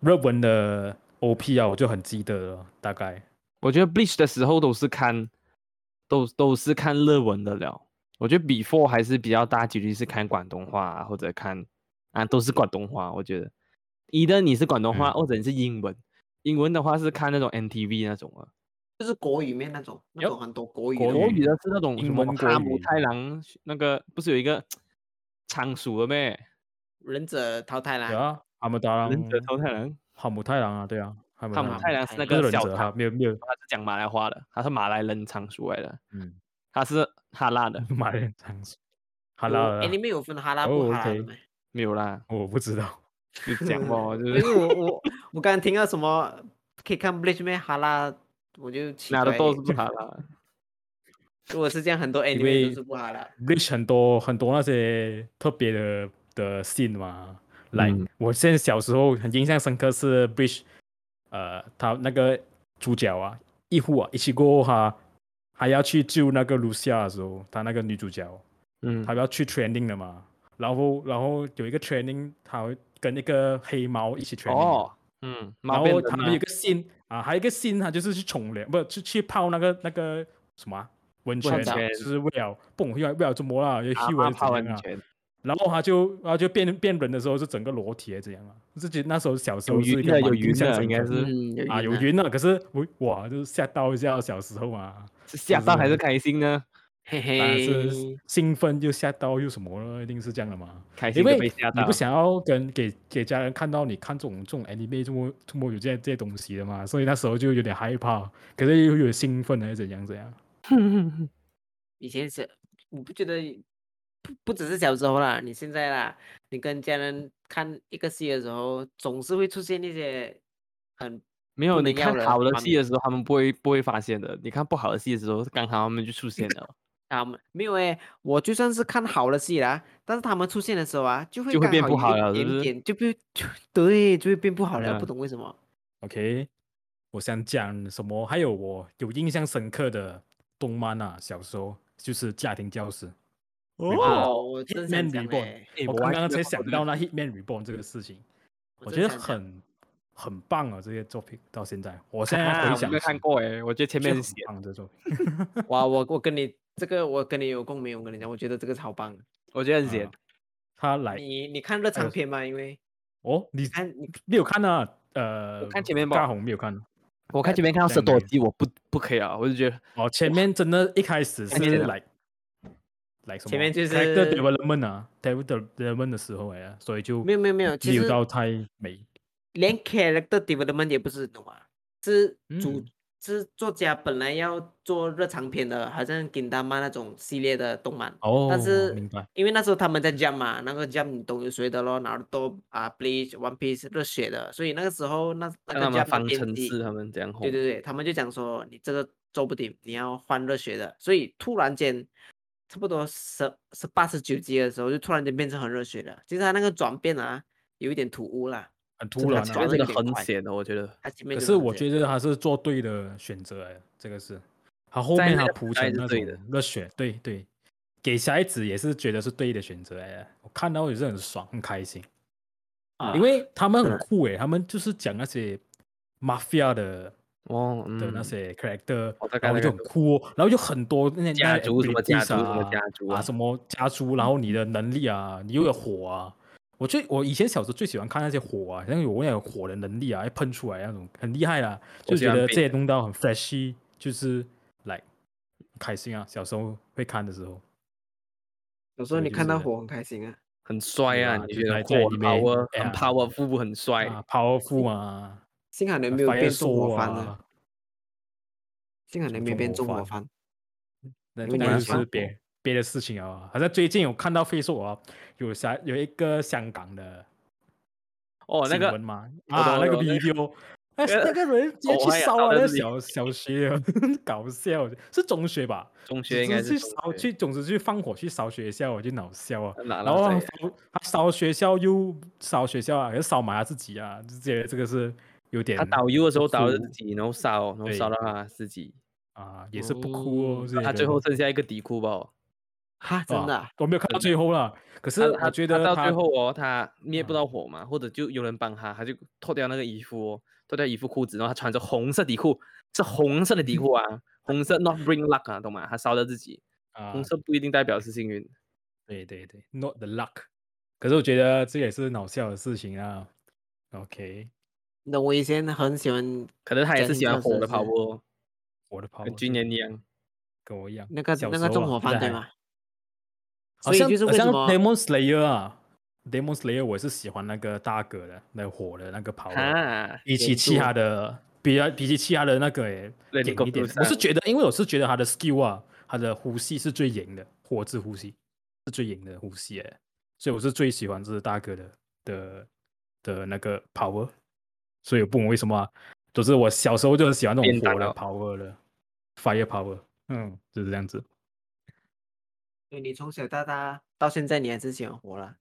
日文的 OP 啊，我就很记得了，大概。我觉得 Bleach 的时候都是看，都都是看日文的了。我觉得 Before 还是比较大几率是看广东话、啊、或者看啊，都是广东话。我觉得，一的你是广东话，嗯或者你是英文。英文的话是看那种 NTV 那种啊，就是国语面那种，那有种很多国语的国语的是那种英什么文国哈姆太郎那个不是有一个仓鼠的咩？忍者淘汰啦。有啊，哈姆太郎，忍者淘太郎，哈姆太郎啊，对啊，哈姆太郎是那不是忍个小者哈，没有没有，他是讲马来话的，他是马来人仓鼠来的，嗯，他是哈拉的，马来长属，哈拉的 anime 有分哈拉哦不哈拉的，OK。吗？没有啦，我不知道，你讲哦，就因为是我我我刚刚听到什么可以看 Bleach 咩哈拉，我就奇怪哪的都是不哈拉。如果是这样，很多因 anime 为都是不哈拉。Bleach 很多很多那些特别的的 scene 嘛，来、嗯。我现在小时候很印象深刻是 Bleach，呃，他那个主角啊，一户啊，一起过后他还要去救那个露西亚的时候，她那个女主角，嗯。她要去 training 的嘛，然后然后有一个 training，她会跟那个黑猫一起 training，哦，嗯，然后他们有一个 scene 啊，还有一个 scene，他就是去冲凉，不去去泡那个那个什么啊、温泉，泉就是为了不懂为了为了怎么啦，就啊？温泉，然后他就然后就变变人的时候是整个裸体还是怎样啊？自己那时候小时候是一个蛮云的有云的应该是嗯，啊有云啊，可是我哇就是吓到一下小时候嘛，是吓到还是开心呢？嘿嘿是，兴奋又吓到又什么了，一定是这样的嘛。开心因为被吓到你不。想要跟给给家人看到你看这种这种 anime 这么这么有这些这些东西的嘛，所以那时候就有点害怕，可是又有点兴奋还是怎样怎样。以前是我不觉得不不只是小时候啦，你现在啦，你跟家人看一个戏的时候，总是会出现一些很没有，你看好的戏的时候，他们不会不会发现的。你看不好的戏的时候，刚好他们就出现了，他们没有诶，我就算是看好的戏啦，但是他们出现的时候啊，就会就会变不好了是不是点点就变就对，就会变不好了，嗯不懂为什么。OK，我想讲什么？还有我有印象深刻的动漫啊，小时候就是家庭教师。哦，我真想 Hitman 讲 Reborn 我刚刚才想到那 Hitman Reborn 这个事情，我觉得很很棒啊，这些作品到现在，我 现在啊回想我没有看过诶，我觉得前面写棒这作品。哇，我我跟你这个我跟你有共鸣，我跟你讲，我觉得这个超棒。我觉得很写啊。他来你你看热场片吗？因为哦，你你看你没有看啊？呃，看前面吧大红没有看。我看前面看到这样的十多集，我不不可以啊，我就觉得哦，前面真的一开始是来来什么？前面就是 character development 啊，character development 的时候哎呀，所以就没有没有没有，其实到太美。连 character development 也不是，懂啊？是主、嗯是作家本来要做热长篇的，好像 Gintama 那种系列的动漫，哦，但是明白。因为那时候他们在 Jump 嘛，那个 Jump 你懂有谁的咯，哪都啊 Bleach、One Piece 热血的，所以那个时候那那个让他们 Jump 方程式他们这样。对对对，他们就讲说你这个做不定，你要换热血的，所以突然间差不多十十八十九集的时候，就突然间变成很热血了。其实他那个转变啊，有一点突兀啦。很突然啊前面。真的很闲的，我觉得。他前面可是我觉得他是做对的选择哎，这个是他后面他铺成那种热血，对对，给小孩子也是觉得是对的选择哎，我看到也是很爽很开心，啊因为他们很酷哎，他们就是讲那些 mafia 的哦，嗯，的那些 character，然后就大概懂很酷哦，然后就很多那些家族什么家族什么啊家族啊什么家族，然后你的能力啊，你又有火啊。我最我以前小时候最喜欢看那些火啊，像有那种火的能力啊，会喷出来那种很厉害啦，就觉得这些弄到很 flashy，就是来开心啊。小时候会看的时候，有时候你看到火很开心啊。很帅啊！啊你觉得火很里面 power 哎呀很 powerful 很帅，啊，powerful 嘛，幸好你没有变纵火 soul 番，啊，幸好你没变纵火番番。那因为那就是别别的事情啊。好像最近有看到 Facebook 啊，有啥有一个香港的哦，那个新闻嘛，啊，那个 video 哎，那个人直接去烧啊！那个小小学啊，搞笑，是中学吧？中学应该是去烧去，总之去放火去烧学校，我就恼笑啊。然后他烧学校又烧学校啊，也烧埋他自己啊，就觉得这个是有点他导游的时候导了自己，然后烧，然后对烧到他自己，啊，也是不哭哦。哦这个他最后剩下一个底裤吧。哈，真的啊、我没有看到最后了，可是他我觉得他到他最后哦，他灭不啊到火嘛，或者就有人帮他，他就脱掉那个衣服哦，脱掉衣服裤子，然后他穿着红色底裤，是红色的底裤啊，红色 not bring luck 啊，懂吗？他烧到自己，啊红，色不一定代表是幸运。对对对，not the luck。可是我觉得这也是恼笑的事情啊。OK，那我以前很喜欢可能他也是喜欢火的跑步哦，我的跑跟军人一样。跟我一样，那个小那个纵火犯对吗？好像就是好像为什么 Demon Slayer 啊，Demon Slayer 我是喜欢那个大哥的那火的那个跑，哈，比起其他的，比较比起其他的那个诶，那你演一点。我是觉得，因为我是觉得他的 skill 啊，他的呼吸是最赢的，火之呼吸是最赢的呼吸诶，所以我是最喜欢这是大哥的的的那个 power，所以我不懂为什么啊、就是我小时候就很喜欢那种火的 power 的 fire power，嗯，就是这样子。对你从小到大到现在你还是喜欢火了，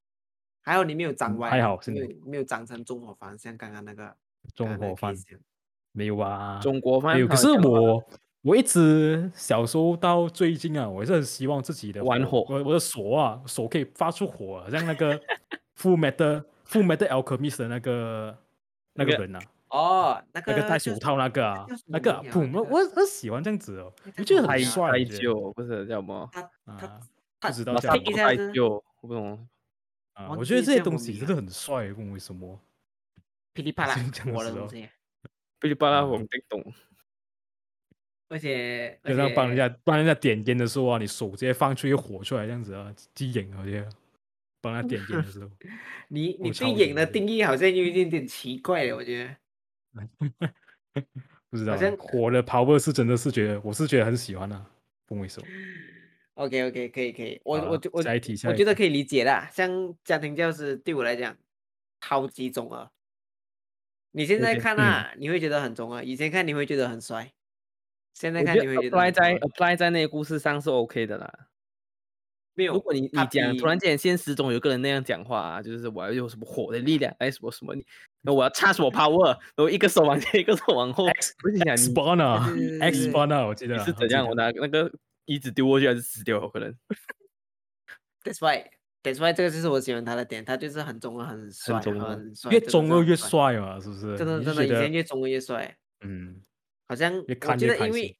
还好你没有长嗯歪，还好现在没有没有长成中火犯，像刚刚那个纵刚刚那个火犯 case 一样没有啊，中国饭没有。可是我我一直小时候到最近啊，我是很希望自己的玩火我我的手啊，手可以发出火、啊，像那个 Full Metal Full Metal Alchemist 的那个那个那个人啊，哦，那个那个戴手就是套那个啊那个啊我我我喜欢这样子哦，那我觉得很帅，太我觉得旧不是叫什么？他他不知道叫什么。太旧，我不懂。啊，我觉得这些东西真的很帅，问为什么？噼里啪啦是这样子哦火的东西，噼里啪啦，啊。我们听懂。而且而就像帮人家帮人家点烟的时候啊，你手直接放出一个火出来，这样子啊，机影啊，我觉得帮他点烟的时候，你你对我超影的定义好像有一点点奇怪了，我觉得。不知道啊好像火的 power 是真的是觉得，我是觉得很喜欢啊，不为什么？OK OK 可以可以，我我就我下一下我觉得可以理解啦。像家庭教师对我来讲，超级中二。你现在 看啊，你会觉得很中二；以前看你会觉得很帅，现在看你会觉得 apply 在 apply 在那个故事上是 OK 的啦。没有。如果你你讲突然间现实中有个人那样讲话啊，就是我要用什么火的力量，哎什么什么，你那我要插什么 power，然后一个手往前，一个手往后对 X 对 banner 我记得是怎样？我拿那个椅子丢过去还是死掉？可能 That's why That's why 这个就是我喜欢他的点，他就是很中二，很帅，中二很帅，越中二越帅，嘛，是不是？真的真的，以前越中二越帅。嗯，好像越我看越开心记得因为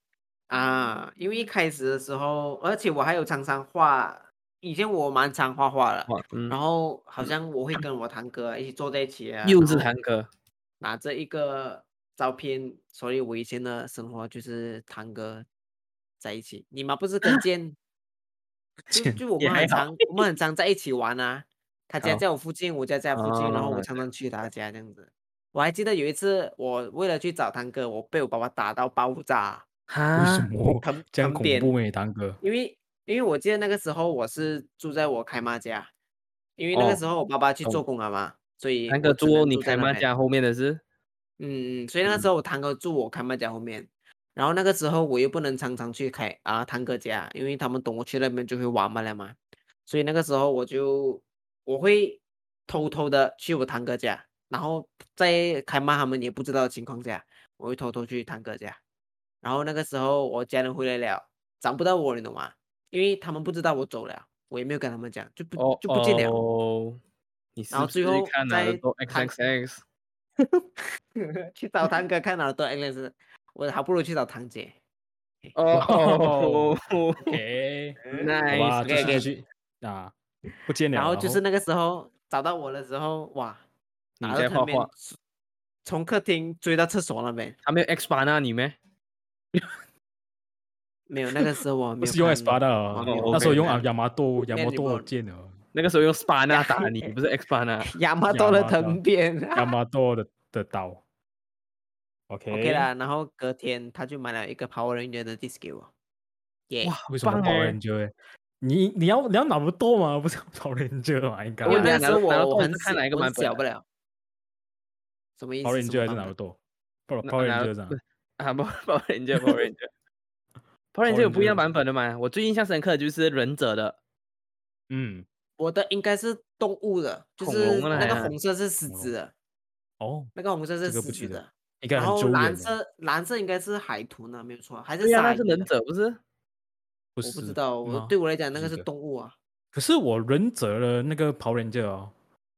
啊，因为一开始的时候，而且我还有常常画，以前我蛮常画画的，嗯，然。后好像我会跟我堂哥啊一起坐在一起啊，幼稚堂哥，拿着一个照片，所以我以前的生活就是堂哥在一起。你们不是跟 见，就就我们很常我们很常在一起玩啊，他家在我附近，我家在。附近，然后我哦常常去他家这样子。我还记得有一次，我为了去找堂哥，我被我爸爸打到爆炸，为什哈，么？疼这样恐怖诶，堂哥？因为因为我记得那个时候我是住在我开妈家，因为那个哦时候我爸爸去做工了嘛，所以堂哥住你开妈家后面的是，嗯，嗯，所以那个时候我堂哥住我开妈家后面，然后那个时候我又不能常常去开啊堂哥家，因为他们懂我去那边就会玩嘛了嘛，所以那个时候我就我会偷偷的去我堂哥家，然后在开妈他们也不知道的情况下，我会偷偷去堂哥家，然后那个时候我家人回来了，找不到我，你懂吗？因为他们不知道我走了，我也没有跟他们讲，就不哦就不见了。哦，你是然后最后看哪的在 XXX？去找堂哥看了都 X，我还不如去找堂姐。哦 OK，好吧，，nice，继啊，不见了。然后就是那个时候找到我的时候，哇，你打到他那边在画画，从客厅追到厕所那边，还没有 X 版那你没？没有那个时候我没有 不是用看 S 八的我没有哦那时候用啊看亚麻多亚麻多剑哦，那个时候用 SPA 那打 你，不是 X 版那。亚麻多的藤鞭。亚麻多 的的刀。OK OK 啦，然后隔天他就买了一个 Power Ranger 的 disc 给我，耶、哇，为什么棒 Power 欸 Ranger？欸你你要你要拿不多吗？不是 Power Ranger 吗？应该因为我拿那个时候拿到我我很是看哪一个小我很版本小不了，什么意思？？Power Ranger 还是拿不多那 Power 那 Rangers 啊不，啊不 Power Ranger Power Ranger Power Ranger 有不一样版本的嘛？我最印象深刻的就是忍者的，嗯，我的应该是动物的，就是那个红色是狮恐子的，哦，那个红色是狮子的，应该然后蓝色蓝色应该是海豚呢，没有错，还是对呀，鲨鱼的那是忍者不是？不是我不知道，我吗对我来讲那个是动物啊。可是我忍者的那个 Power Ranger 哦，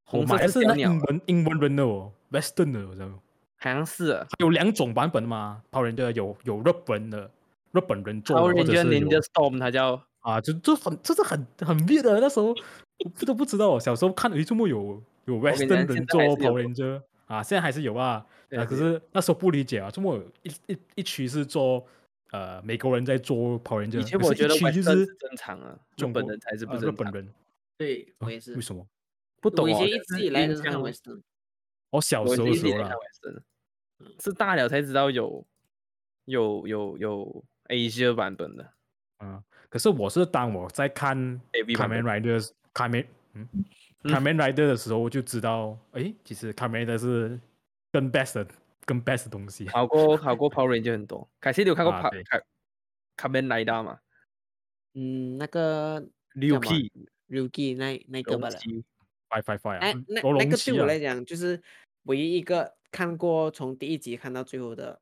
我红色买的是英文英文人的哦，Western 的，我知道。好像是啊有两种版本嘛，Power Ranger 有有日本的日本人做的，Power 或者是有 Ninja Storm 它叫啊，就就很这是很很 weird 的，那时候我不都不知道，小时候看诶，怎么有有 Western 人做现在还是有 Power Ranger 啊？现在还是有啊，啊，可是那时候不理解啊，怎么有一一一区是做呃美国人在做 Power Ranger，以前我觉得一区就 Western 是是正常啊，日中本人才是不正常。本人，对啊我也是为，什么？不懂哦，我以前一直以来都是看 Western，我小时候是大了才知道有有有有 Asia 版本的嗯，可是我是当我在看 AV 版 Kamen 本。Rider Kamen 嗯 Kamen Rider 的时候，我就知道，诶，其实 Kamen Rider 是更 best 的更 best 的东西。好过 好过 Power Ranger 很多。凯西，你有看过啊 Pa 对卡卡门莱达吗？嗯，那个六叫什么 P 那那个吧了。龙骑 Five Five Five 哎啊，，那那个对我来讲，就是唯一一个看过从第一集看到最后的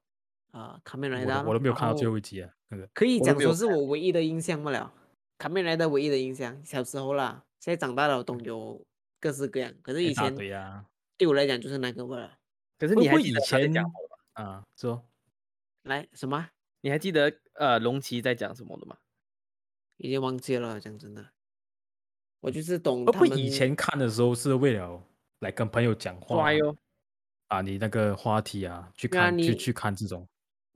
啊，卡梅莱达。我都没有看到最后一集啊，那个可以讲说是我唯一的印象不了，卡梅莱的唯一的印象，小时候啦，现在长大了懂有各式各样，可是以前对呀对我来讲就是那个味了。可是你还记得他在前？啊，说来什么？你还记得呃龙骑在讲什么的吗？已经忘记了，讲真的，我就是懂不会他们以前看的时候是为了来跟朋友讲话啊，你那个话题啊，去看去去看这种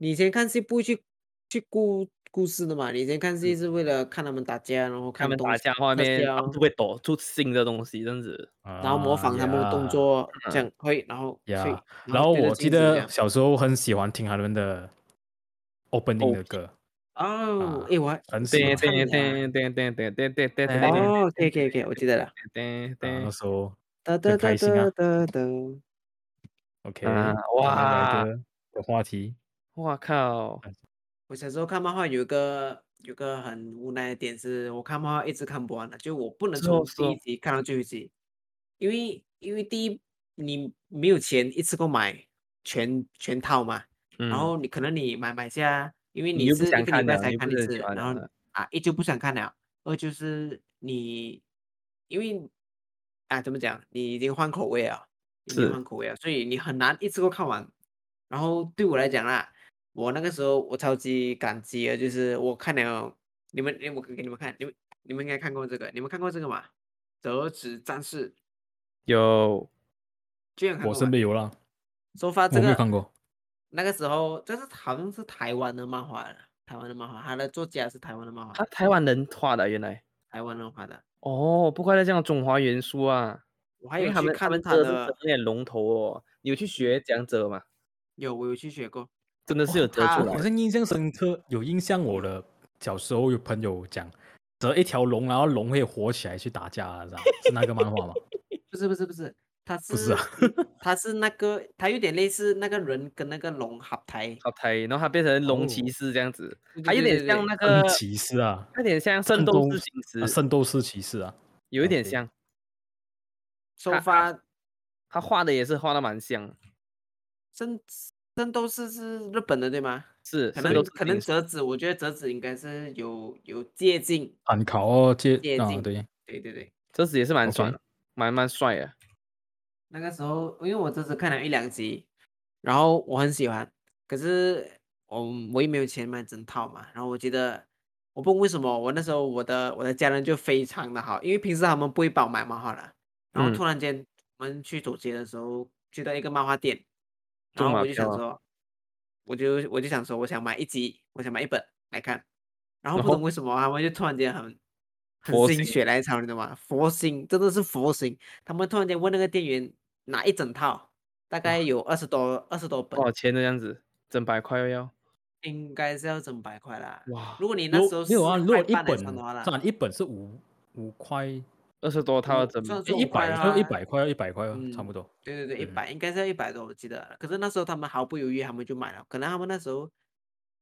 你以前看戏不会去去顾故事的嘛？你以前看嗯。戏是为了看他们打架，然后看他们打看东西架画面，特效他们都会躲出新的东西，这样子。然后模仿他们的动啊作，嗯这样会，然后呀，然后我记得小时候很喜欢听他们的 opening 的歌，哦啊，诶，我还很喜欢噔噔唱的。啊噔噔噔噔噔噔噔哦，OK OK OK，我记得了，噔噔。时候哒哒哒很开心啊，OK，啊哇。的话题，哇靠！我小时候看漫画有一个有个很无奈的点是，我看漫画一直看不完的，就我不能从第一哦集看到最后一集，因为因为第一你没有钱一次购买全全套嘛，嗯然后你可能你买买下，因为你又不是一想，个礼拜才你又看一次，不是很喜欢然后了啊一就不想看了，二就是你因为啊怎么讲，你已经换口味了，已经是换口味了，所以你很难一次过看完。然后对我来讲啦，我那个时候我超级感激的，就是我看了你们，诶我给你们看，你们你们应该看过这个，你们看过这个吗？折纸战士，有我居然看过我是没有啦，我收发这个没有看过，那个时候，这是好像是台湾的漫画了，台湾的漫画，他的作家是台湾的漫画他，台湾人画的，原来台湾人画的。哦，不怪得这样中华元素啊，我还有为他们他去看他们折是折的，有点龙头哦，你有去学这样折吗？有我有去学过，真的是有折出来。好，像印象深刻，有印象我的小时候有朋友讲折一条龙，然后龙会活起来去打架啊，这样是那个漫画吗？不是不是不是，它是不是啊嗯它是那个，它有点类似那个人跟那个龙合体，好台，然后它变成龙哦骑士这样子，对它有点像那个圣，骑士啊，有点像圣斗士星啊，矢，圣斗士骑士啊，有一点像，收它发他画的也是画的蛮像，圣圣斗士是日本的对吗？是可能可能折纸，我觉得折纸应该是有有接近，参考哦，接接近啊对，对对对。折纸也是蛮帅的，蛮蛮帅的。那个时候，因为我这次看了一两集，然后我很喜欢，可是我我也没有钱买整套嘛。然后我觉得，我不懂为什么，我那时候我的我的家人就非常的好，因为平时他们不会帮我买漫画的。然后嗯突然间我们去走街的时候，去到一个漫画店，然后我就想说，我就我就想说，我想买一集，我想买一本来看。然后不懂为什么他们就突然间很很心血来潮，你知道吗？佛心真的是佛心。他们突然间问那个店员拿一整套，大概有二十多二十多本多，少钱的样子？整百块要要？应该是要整百块啦。哇如果你那时候没有啊，10如果一本算的话一本是五五块二十多套嗯真算这一百要，一啊百块，一百块哦，差嗯不多。对对对，一嗯百应该是要一百多，我记得。可是那时候他们毫不犹豫，他们就买了。可能他们那时候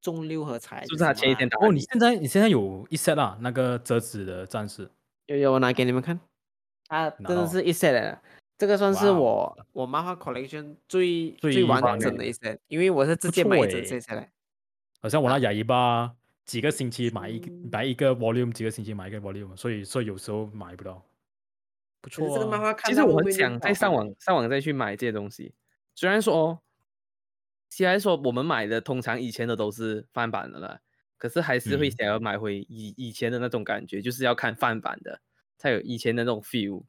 中六合彩，是不是他前一天打哦，你现在你现在有一 set 啊，那个折纸的战士，有有，我拿给你们看，啊真的哦是一 set 来的。这个算是我我漫画 collection 最最最完完整的一 set，因为我是直接买一整欸 set 下来。好像我那牙一吧，几个星期买一买一个 volume，几个星期买一个 volume，所以所以有时候买不到。不错可是这个漫啊，画看其实我很想再上网上网再去买这些东西。虽然说，哦虽然说我们买的通常以前的都是翻版的了，可是还是会嗯想要买回以以前的那种感觉，就是要看翻版的才有以前的那种 feel。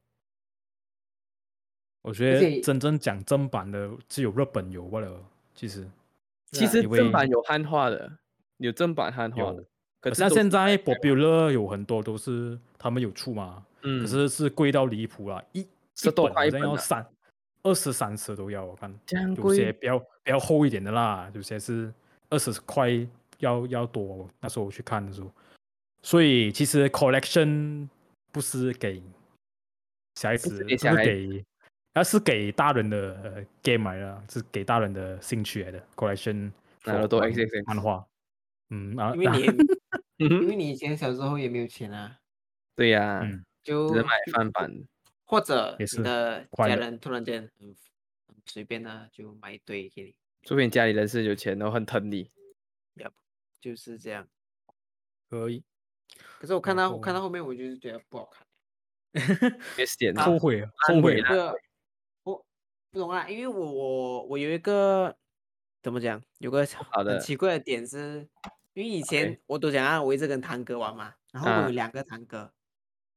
我觉得真正讲正版的只有日本有罢了。其实其实正版有汉化的，有正版汉化的，，可是现在 popular 有很多都是他们有出嘛，嗯，可是是贵到离谱了，一十多块一要三二十三十都要，我看这样有些，比较比较厚一点的啦，有些是二十块要要多。那时候我去看的时候，所以其实 collection 不是给小孩子，不是给，而是给大人的呃 game 来的，是给大人的兴趣来的 collection 拿了多漫 XXX 漫画。嗯啊，因为你 因为你以前小时候也没有钱啊，对呀、嗯就只买就翻版。或者你的家人突然间很很随便的就买一堆给你，除非你家里人是有钱，然后很疼你。就是这样。可以可是我看到我看到后面，我就是觉得不好看。别点 啊后悔后悔这个我不懂啊，因为我我我有一个怎么讲，有个很好的奇怪的点是，因为以前我都讲啊，我一直跟堂哥玩嘛，然后我啊有两个堂哥，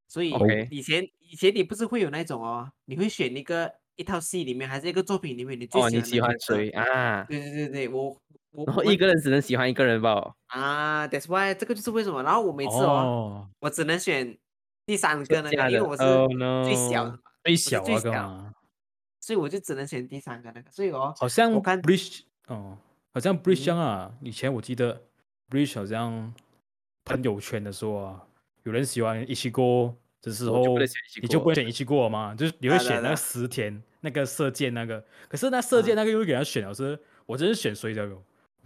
所以 OK 以前以前你不是会有那种哦，你会选一个一套戏里面还是一个作品里面你最哦，喜欢的你喜欢谁？啊？对对对对，我我然后我一个人只能喜欢一个人吧？啊，That's why 这个就是为什么。然后我每次哦，哦，我只能选第三个那个，因为我是 Oh 最小的嘛，最是小啊干最小嘛？所以我就只能选第三个那个。所以哦，好像我看 Bridge 哦，好像 Bridge 嗯啊。以前我记得 Bridge 好像朋友圈的时候啊，有人喜欢一起过的时候你就不过。会选一起过嘛，就是你会选那个石田那个射箭那个。可是那射箭啊那个又给他选了是，我真是选谁的哟？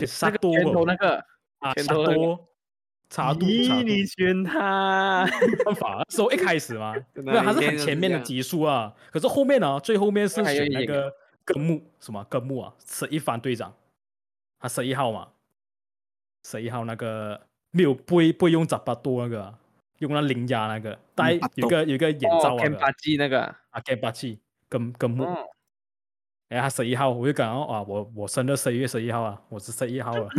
沙那个拳多那个，啊，沙多。茶度，茶咦，你选他？没办法，那时候一开始嘛，真没有，它是很前面的就是这样。集数啊。可是后面呢，最后面是选那个根木什么？根木啊，十一番队长，他十一号嘛，十一号那个没有不会不会用 zappa 巴多那个啊，用那零压那个，戴有个有个眼罩啊那 k 个。e 巴基那个，啊 K 八七根根木，哦，哎，他十一号，我就感到啊，我我生日十一月十一号啊，我是十一号了，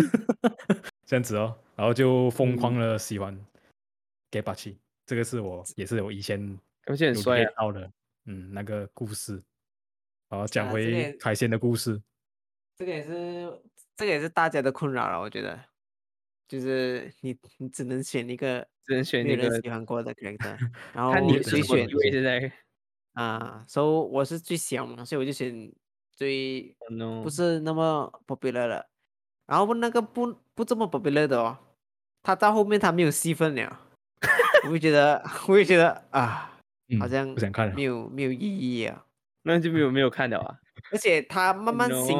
这样子哦，然后就疯狂的喜欢 K 八七，这个是我也是我以前有很帅啊。练到的，嗯，那个故事，然后讲回海鲜的故事，这个也是这个也是大家的困扰了，我觉得，就是你你只能选一个只能选那个，喜欢过的 character，然后看你谁选现在啊？所、以我是最小嘛，所以我就选最，Oh no，不是那么 popular 的，然后那个不不这么 popular 的哦，他到后面他没有戏份了，我会觉得我会觉得啊，好嗯像不想看了没，有没有意义啊。那就没有 没有看了啊。而且他慢慢行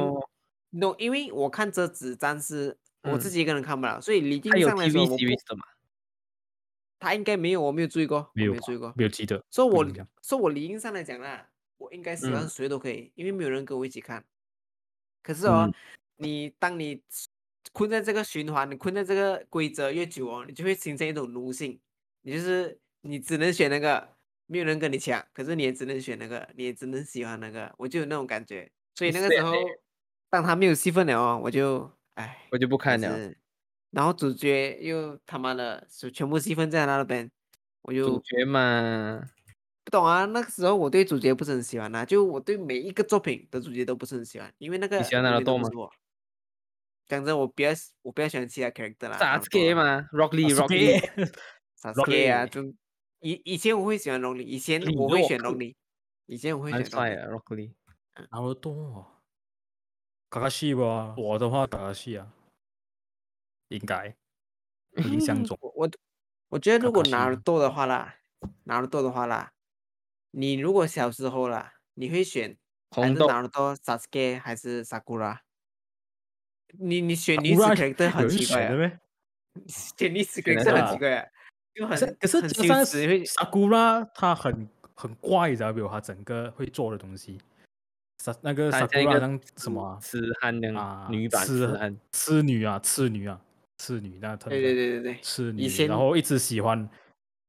No，no，因为我看这子战士，我自嗯己一个人看不了，所以李靖他有上来的时候，TV 我不 series 的嘛？他应该没有，我没有注意过，没有注意过。没有记得，所以我不印象所以我理应上来讲啦，我应该喜欢嗯谁都可以，因为没有人跟我一起看。可是哦，嗯你当你困在这个循环，你困在这个规则越久哦，你就会形成一种奴性，你就是你只能选那个，没有人跟你抢，可是你也只能选那个，你也只能喜欢那个，我就有那种感觉。所以那个时候当他没有戏份了哦，我就哎，我就不看了。是然后主角又他妈的是全部戏份在他那边，我就主角嘛，不懂啊，那个时候我对主角不是很喜欢啊，就我对每一个作品的主角都不是很喜欢，因为那个你喜欢哪个动吗。讲真，我比较喜我比较喜欢其他 character 啦。啥子 gay 嘛嘛？Rock Lee 啊 Rock Lee，？Sasuke 啊，就以以前我会喜欢龙离，以前我会选龙离，以前我会选龙离。蛮帅啊，Rock Lee。拿得多，卡卡西吧，我的话卡卡西啊，应该 我印象中我我我觉得如果拿豆的话啦，拿豆的话啦，你如果小时候啦，你会选红豆 Naruto、Sasuke 还是 Sakura？你你选女子 character 有人很奇怪啊，选的咩？选女子选得 character 很到奇怪啊，就很可是可是很基本上羞耻，会 Sakura 他很很怪，你知道没有？他整个会做的东西，萨那个 Sakura 什么啊痴汉那样，啊？女版痴痴汉，痴女啊，痴女啊，痴女那特对对对对对，痴女，以前然后一直喜欢，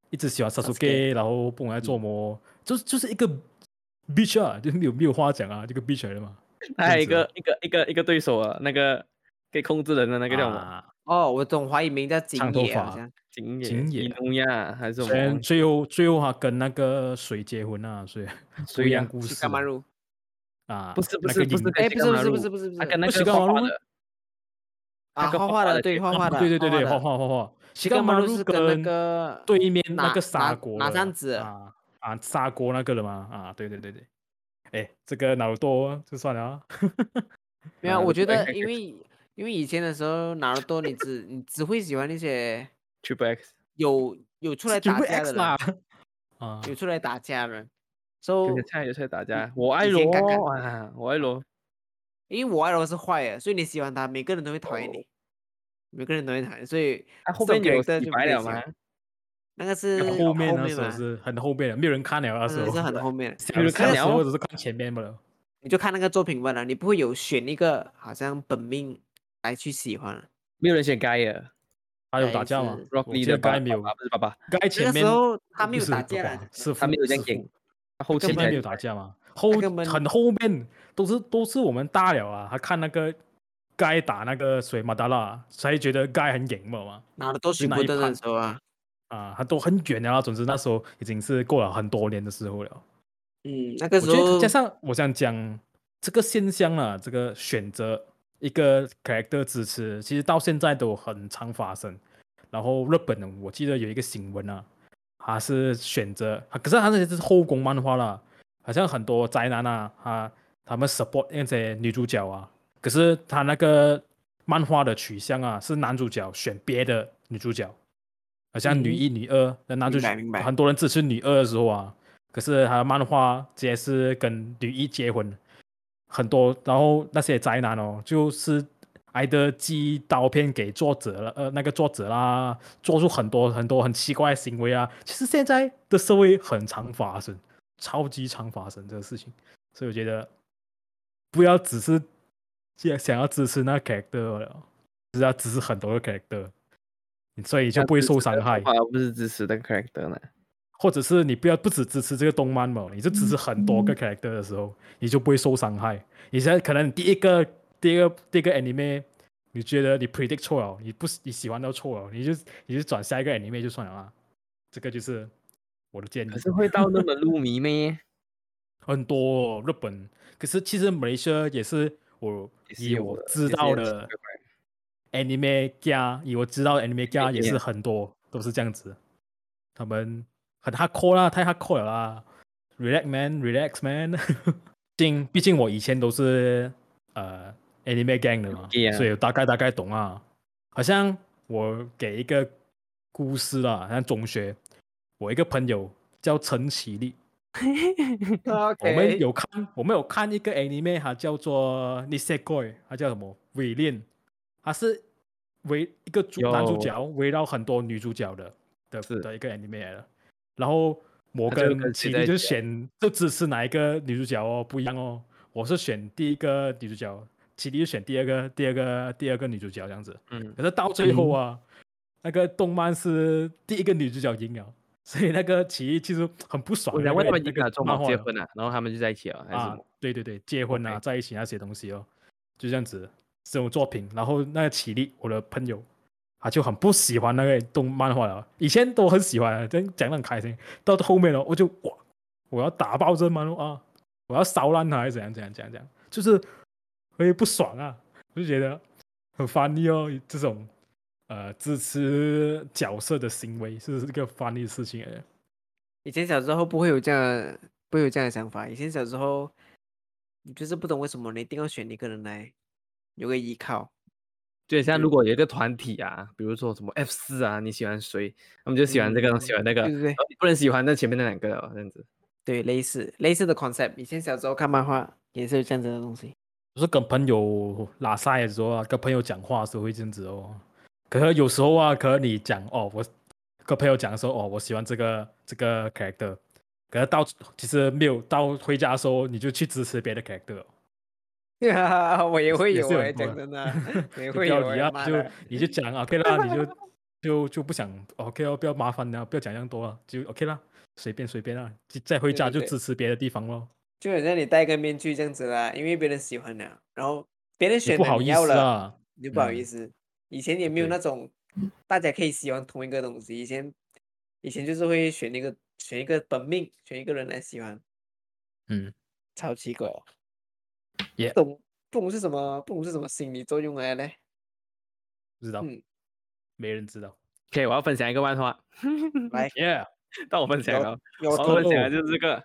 一直喜欢 Sasuke，然后不管在做么，就是就是一个 bitch 啊，就没有没有话讲啊，这个 bitch 来的嘛。还有一个一个一个一个对手啊，那个可以控制人的那个叫什么？啊，哦，我总怀疑名叫景长头发景野、景野还是什么？最后最后他跟那个谁结婚啊，所以不谁呀去一样故事干嘛入？啊，不是不是不是哎，不是不是不是不是不是他跟那个西格玛露吗画画的，啊，画画的对对画画的，对对对对，画画画画画。西西格玛格玛露露是跟那个对面那个砂哪锅的哪扇子啊啊砂锅那个了吗？啊，对对对对。哎，这个脑多就算了啊。没有我觉得因为因为以前的时候拿得多，你只你只会喜欢那些 Triple X，有有出来打架的啦人，。啊，有出来打架的人。些菜有菜打架，我爱罗啊，我爱罗，因为我爱罗是坏的，所以你喜欢他，每个人都会讨厌你，每个人都会讨厌，所以他后面有洗就白了吗？那个是后面那时候是很后面的，没有人看了那时候。是很后面。小没有人看了小时候只是看前面不了。你就看那个作品罢了，你不会有选一个好像本命来去喜欢的。没有人选盖尔他有打架吗，Rock Lee 的爸记得该没有爸，不是爸爸，那该前面个时候他没有打架是他没有这样演他后期没有打架吗？后很后面都是都是我们大了啊，他看那个该打那个水马达拉，才觉得该很赢嘛嘛拿的都是那一不的盘时候啊，啊，他都很远的啊，总之那时候已经是过了很多年的时候了。嗯，那个时候加上我想讲这个现象啊，这个选择一个 character 支持，其实到现在都很常发生。然后日本呢，我记得有一个新闻啊，他是选择，可是他那些是后宫漫画啦，好像很多宅男啊，他他们 support 那些女主角啊，可是他那个漫画的取向啊，是男主角选别的女主角，好像女嗯一、女二的男主角很多人支持女二的时候啊，可是他的漫画直接是跟女一结婚，很多，然后那些宅男哦，就是挨得寄刀片给作者了，呃，那个作者啦，做出很多很多很奇怪的行为啊。其实现在的社会很常发生，超级常发生这个事情，所以我觉得不要只是想想要支持那个 character 了，只要支持很多个 character，所以就不会受伤害。而不是支持那个 character 呢。或者是你不要不只支持这个动漫嘛，你就支持很多个 character 的时候，你就不会受伤害。你现在可能第一个、第一个、第一个 anime，你觉得你 predict 错了，你不你喜欢到错了，你就你就转下一个 anime 就算了啊。这个就是我的建议可。是会到那么入迷咩？很多、哦、日本，可是其实马来西亚也是我有知道的 anime 家，以我知道的 anime 家也是很多都是这样子，他们很 hardcore 啦，太 hardcore 了啦，relax man，relax man 毕竟毕竟我以前都是呃 anime gang 的嘛 Yeah 所以大概大概懂啊。好像我给一个故事啦，像中学，我一个朋友叫陈启立。我们有看，我们有看一个 anime，它叫做《Nisekoi》，它叫什么？伪恋，它是围一个主男主角围绕很多女主角的的的一个 anime 来的。然后我跟跟奇力就选就支持哪一个女主角哦，不一样哦。我是选第一个女主角，奇力就选第二个第二个第二个女主角这样子。嗯，可是到最后啊，那个动漫是第一个女主角赢了，所以那个起义其实很不爽我那个。想问他们一那个漫画结婚啊，然后他们就在一起了，还是什啊？，对对对，结婚啊在一起那些东西哦，就这样子这种作品。然后那个起立，我的朋友，他就很不喜欢那个动漫画了，以前都很喜欢，真讲得很开心。到后面了，我就哇，我要打爆这漫画啊，我要烧烂它，还是怎样怎样怎样怎样，就是会不爽啊，我就觉得很烦你哦，这种呃支持角色的行为是一个翻译的事情而已。以前小时候不会有这样，不会有这样的想法。以前小时候，你就是不懂为什么你一定要选一个人来有个依靠。对像如果有一个团体啊，比如说什么 F 四啊，你喜欢谁，他们就喜欢这个，嗯喜欢那个，对对对你不能喜欢那前面那两个哦，这样子。对，类似类似的 concept。以前小时候看漫画也是有这样子的东西。就是跟朋友拉塞的时候啊，跟朋友讲话的时候会这样子哦。可能有时候啊，可能你讲哦，我跟朋友讲的时候哦，我喜欢这个这个 character，可是到其实没有到回家的时候，你就去支持别的 character 哦。我也会有哎，讲真的，也会有哎，不要理啊，就你就讲啊 OK 啦，你就就就不想 OK 哦，不要麻烦了，不要讲这样多了，就 OK 啦，随便随便啦，就再回家就支持别的地方咯。就好像你戴个面具这样子啦，因为别人喜欢了，然后别人选不好意思啊，你就不好嗯意思。以前也没有那种大家可以喜欢同一个东西，以前以前就是会选一个选一个本命，选一个人来喜欢，嗯，超奇怪啊。Yeah 不懂不懂是什么不懂是什么心理作用来嘞？不知道，嗯。没人知道。OK，我要分享一个漫画，来，Yeah，到我分享了，有我哦分享的就是这个，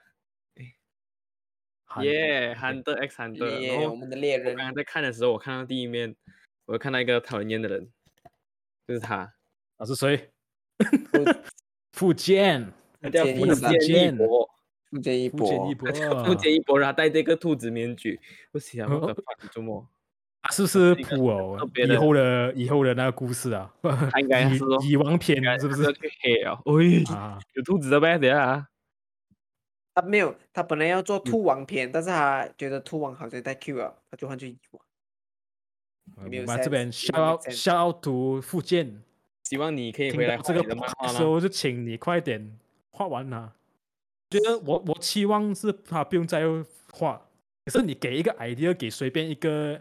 韩耶，Hunter X Hunter。我们的猎人。我刚刚在看的时候，我看到第一面，我就看到一个讨人厌的人，就是他，啊是谁？不福建，他叫福建议上建建一博，不建一，波，福建一博，然后戴这个兔子面具，我想我的发周末，啊是不是一个铺哦特？别的以后的以后的那个故事啊，他应该是哦蚁蚁王篇是不是？去黑啊？喂，啊，有兔子的呗，等一下啊，他没有，他本来要嗯做兔王篇，但是他觉得兔王好像太 Q 了，他就换去蚁王。我没有们这边 sense，shout out shout out to 福建，希望你可以听回来这个画你的时候就请你快点画完它。觉得我我期望是他不用再画，可是你给一个 idea 给随便一个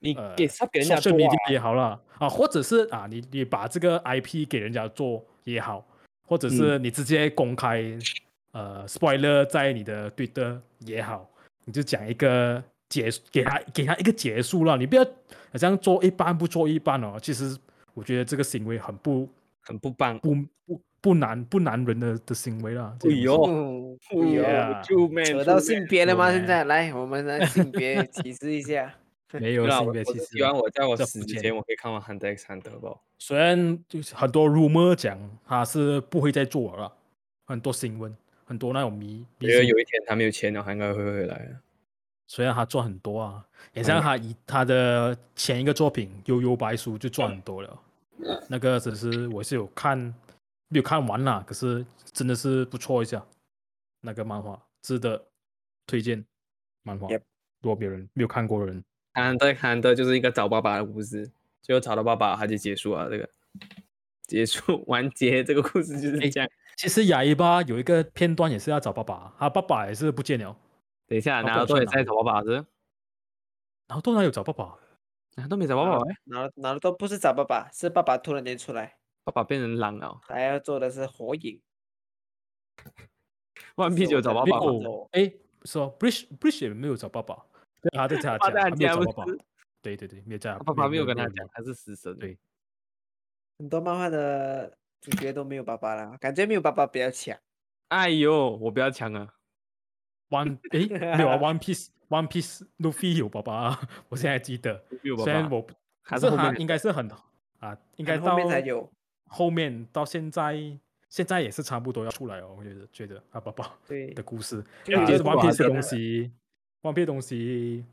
你呃给他给人家做啊。media 也好了啊，或者是啊，你你把这个 IP 给人家做也好，或者是嗯你直接公开、呃 spoiler 在你的 Twitter 也好，你就讲一个结给他给他一个结束了，你不要好像做一半不做一半哦。其实我觉得这个行为很不很不棒。不不不男不男人的的行为啦。这哎呦哎呦救命！扯到性别了吗？对现在来，我们来性别 歧视一下。没有性别歧视希。望我在我死之前，我可以看完《Hunter x Hunter》不？虽然就是很多 rumor 讲他是不会再做了，很多新闻，很多那种迷迷因为有一天他没有钱了，他应该会回来的。虽然他赚很多啊，也嗯像他以他的前一个作品《悠悠白书》就赚很多了，那个只是我是有看，没有看完啦，可是真的是不错一下，那个漫画值得推荐漫画。如果别人没有看过的人，《Hunter x Hunter》就是一个找爸爸的故事，最后找到爸爸，他就结束了这个。结束完结这个故事就是哎这样。其实哑一巴有一个片段也是要找爸爸，他爸爸也是不见了，等一下，他拿到也不能算在找爸爸是？然后都哪有找爸爸？啊，都没找爸爸哎，拿了拿了都不是找爸爸，是爸爸突然间出来，爸爸变成狼了。还要做的是火影。万啤酒找爸爸吗？有，哎，说 Bridge Bridge 也没有找爸爸，对，他在家 爸爸在讲，他没有找爸爸，对对对，没有在，爸爸没有跟他讲他是死神。对很多漫画的主角都没有爸爸啦，感觉没有爸爸比较强。哎呦，我不要抢啊！One 诶，没有啊，One Piece One Piece Luffy 有爸爸啊，我现在记得，没有爸爸，虽然我还是他是后面应该是很啊，应该到后面才有。后面到现在，现在也是差不多要出来哦，我觉得觉得啊爸爸对的，故事，就啊，是 One Piece 的东西，One Piece 的东西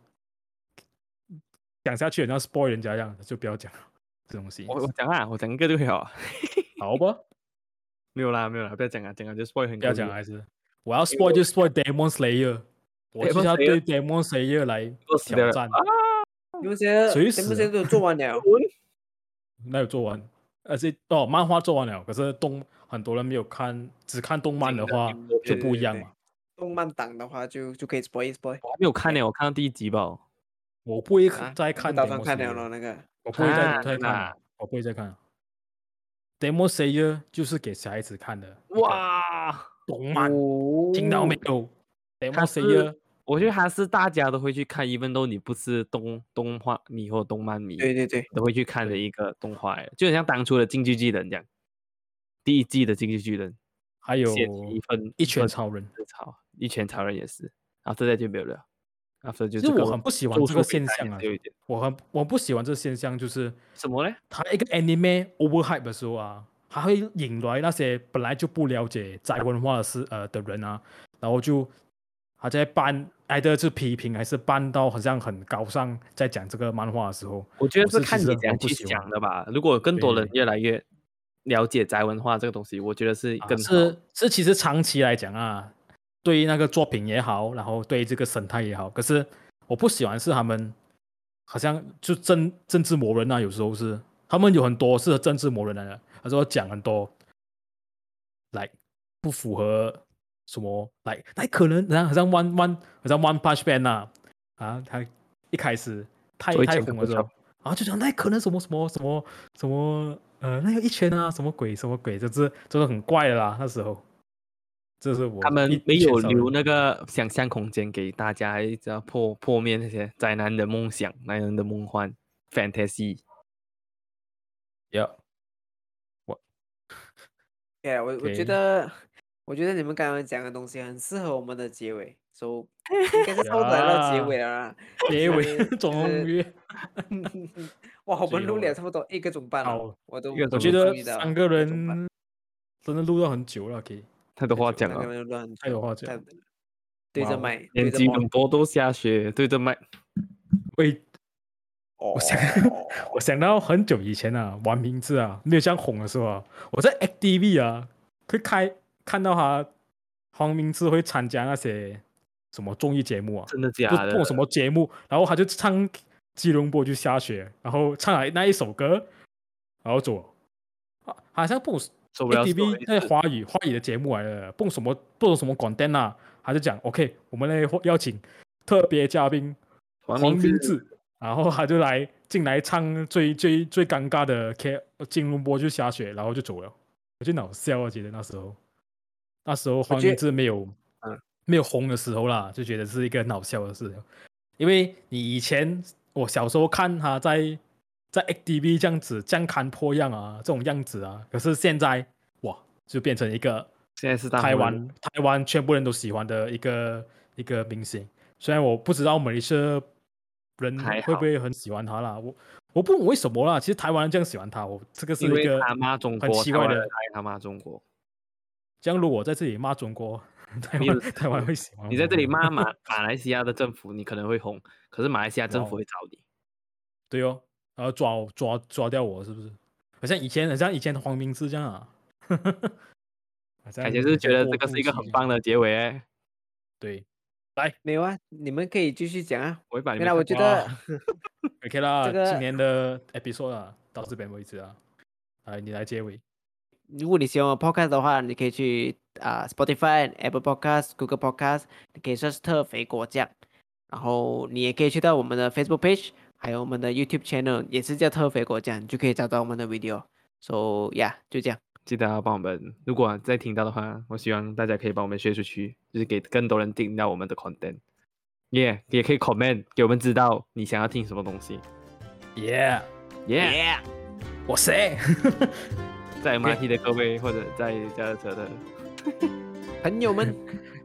讲下去，好像 spoil 人家一样，就不要讲了这东西，我我讲啊，我讲一个就可以了。好不，没有啦，没有啦，不要讲啊，讲啊就 spoil 很不要讲还是我要 spoil 就 spoil Demon Slayer，我就是要对 Demon Slayer 来挑战。有些谁死全部现在都做完了。那有做完，而且哦，漫画做完了，可是动很多人没有看，只看动漫的话就不一样嘛。动漫党的话就就可以 spoil 一 spoil。我还没有看呢，我看到第一集吧。我不会啊再看不打算看了咯，那个。我不会再再看了，我不会再看了。Demon Slayer 就是给小孩子看的哇，动漫，哦听到没有它是我觉得还是大家都会去看，even though 你不是动动画迷或动漫迷，对对对，都会去看的一个动画就很像当初的《进击巨人》这样，第一季的《进击巨人》还有一份一拳超人。超一拳超人也是，然后这代就没有了，after 就其实我很不喜欢咒这个现象啊我很我不喜欢这个现象，就是什么呢？他一个 anime overhype 的时候啊，他会引来那些本来就不了解宅文化的事呃的人啊，然后就他在搬，挨的是批评还是搬到好像很高尚，在讲这个漫画的时候，我觉得是看你怎样去不喜欢想的吧。如果更多人越来越了解宅文化这个东西，我觉得是啊更好。是是，其实长期来讲啊，对于那个作品也好，然后对这个生态也好，可是我不喜欢是他们好像就政政治魔人啊，有时候是他们有很多是政治魔人来的，他说讲很多来不符合什么来来可能然后好像 One One 好像 One Punch Man 啊啊，他一开始太太红的时候，然后就讲那可能什么什么什么什么呃，那个一拳啊，什么鬼什么鬼，就是真的很怪的啦。那时候，这是我他们没有留那个想象空间给大家，一直要破破灭那些宅男的梦想、男人的梦幻 fantasy。Yeah，对啊，我我觉得，我觉得你们刚刚讲的东西很适合我们的结尾，so 应该是差不多来到结尾了啦。结尾终于，哇，我们录了了差不多一个钟半了，我都我觉得三个人真的录到很久了，可以太多话讲了，太多话讲了。对着麦，年对着麦纪很多都下雪，对着麦。喂，哦我想 我想到很久以前啊，玩名字啊，没有这样红的时候啊，我在 ACTV 啊，会开看到他黄明志会参加那些什么综艺节目啊，真的假的？不不懂什么节目，然后他就唱吉隆坡就下雪，然后唱了那一首歌，然后走。好像不懂受不了 ATV 那手华语华语的节目来的，蹦什么不懂什么广电啊，他就讲 OK，我们来邀请特别嘉宾黄黄明志，然后他就来进来唱最最最尴尬的 K 进入波就下雪，然后就走了，我就恼笑啊，觉得那时候那时候黄觉志没有嗯没有红的时候啦，就觉得是一个恼笑的事情，因为你以前我小时候看他在在 ATV 这样子这样看破样啊，这种样子啊，可是现在哇，就变成一个现在是台湾台湾全部人都喜欢的一个一个明星。虽然我不知道马来西亚人还会不会很喜欢他啦，我我不懂为什么啦。其实台湾人这样喜欢他，我这个是一个他骂中很，奇怪的台湾人。爱他骂中国。这样如果我在这里骂中国，台湾台湾会喜欢你在这里骂 马马来西亚的政府，你可能会红，可是马来西亚政府会找你。对哦，然后抓我抓抓掉我是不是？好像以前，好像以前的黄明志这样啊。好像凯杰是觉得这个是一个很棒的结尾欸，对没有啊，你们可以继续讲啊。我会把你原来我觉得哇，OK 啦，这个今年的 episode 啊到这边为止啊。来，你来结尾。如果你喜欢我 podcast 的话，你可以去啊、Spotify、Apple Podcast、Google Podcast，你可以 search 特肥果酱，然后你也可以去到我们的 Facebook page，还有我们的 YouTube channel，也是叫特肥果酱，你就可以找到我们的 video。So yeah，就这样。记得要帮我们，如果再听到的话，我希望大家可以帮我们 share 出去，就是给更多人听到我们的 content。也、也可以 comment 给我们知道你想要听什么东西。Yeah，耶、我谁？在 MRT 的各位或者在驾车的，朋友们。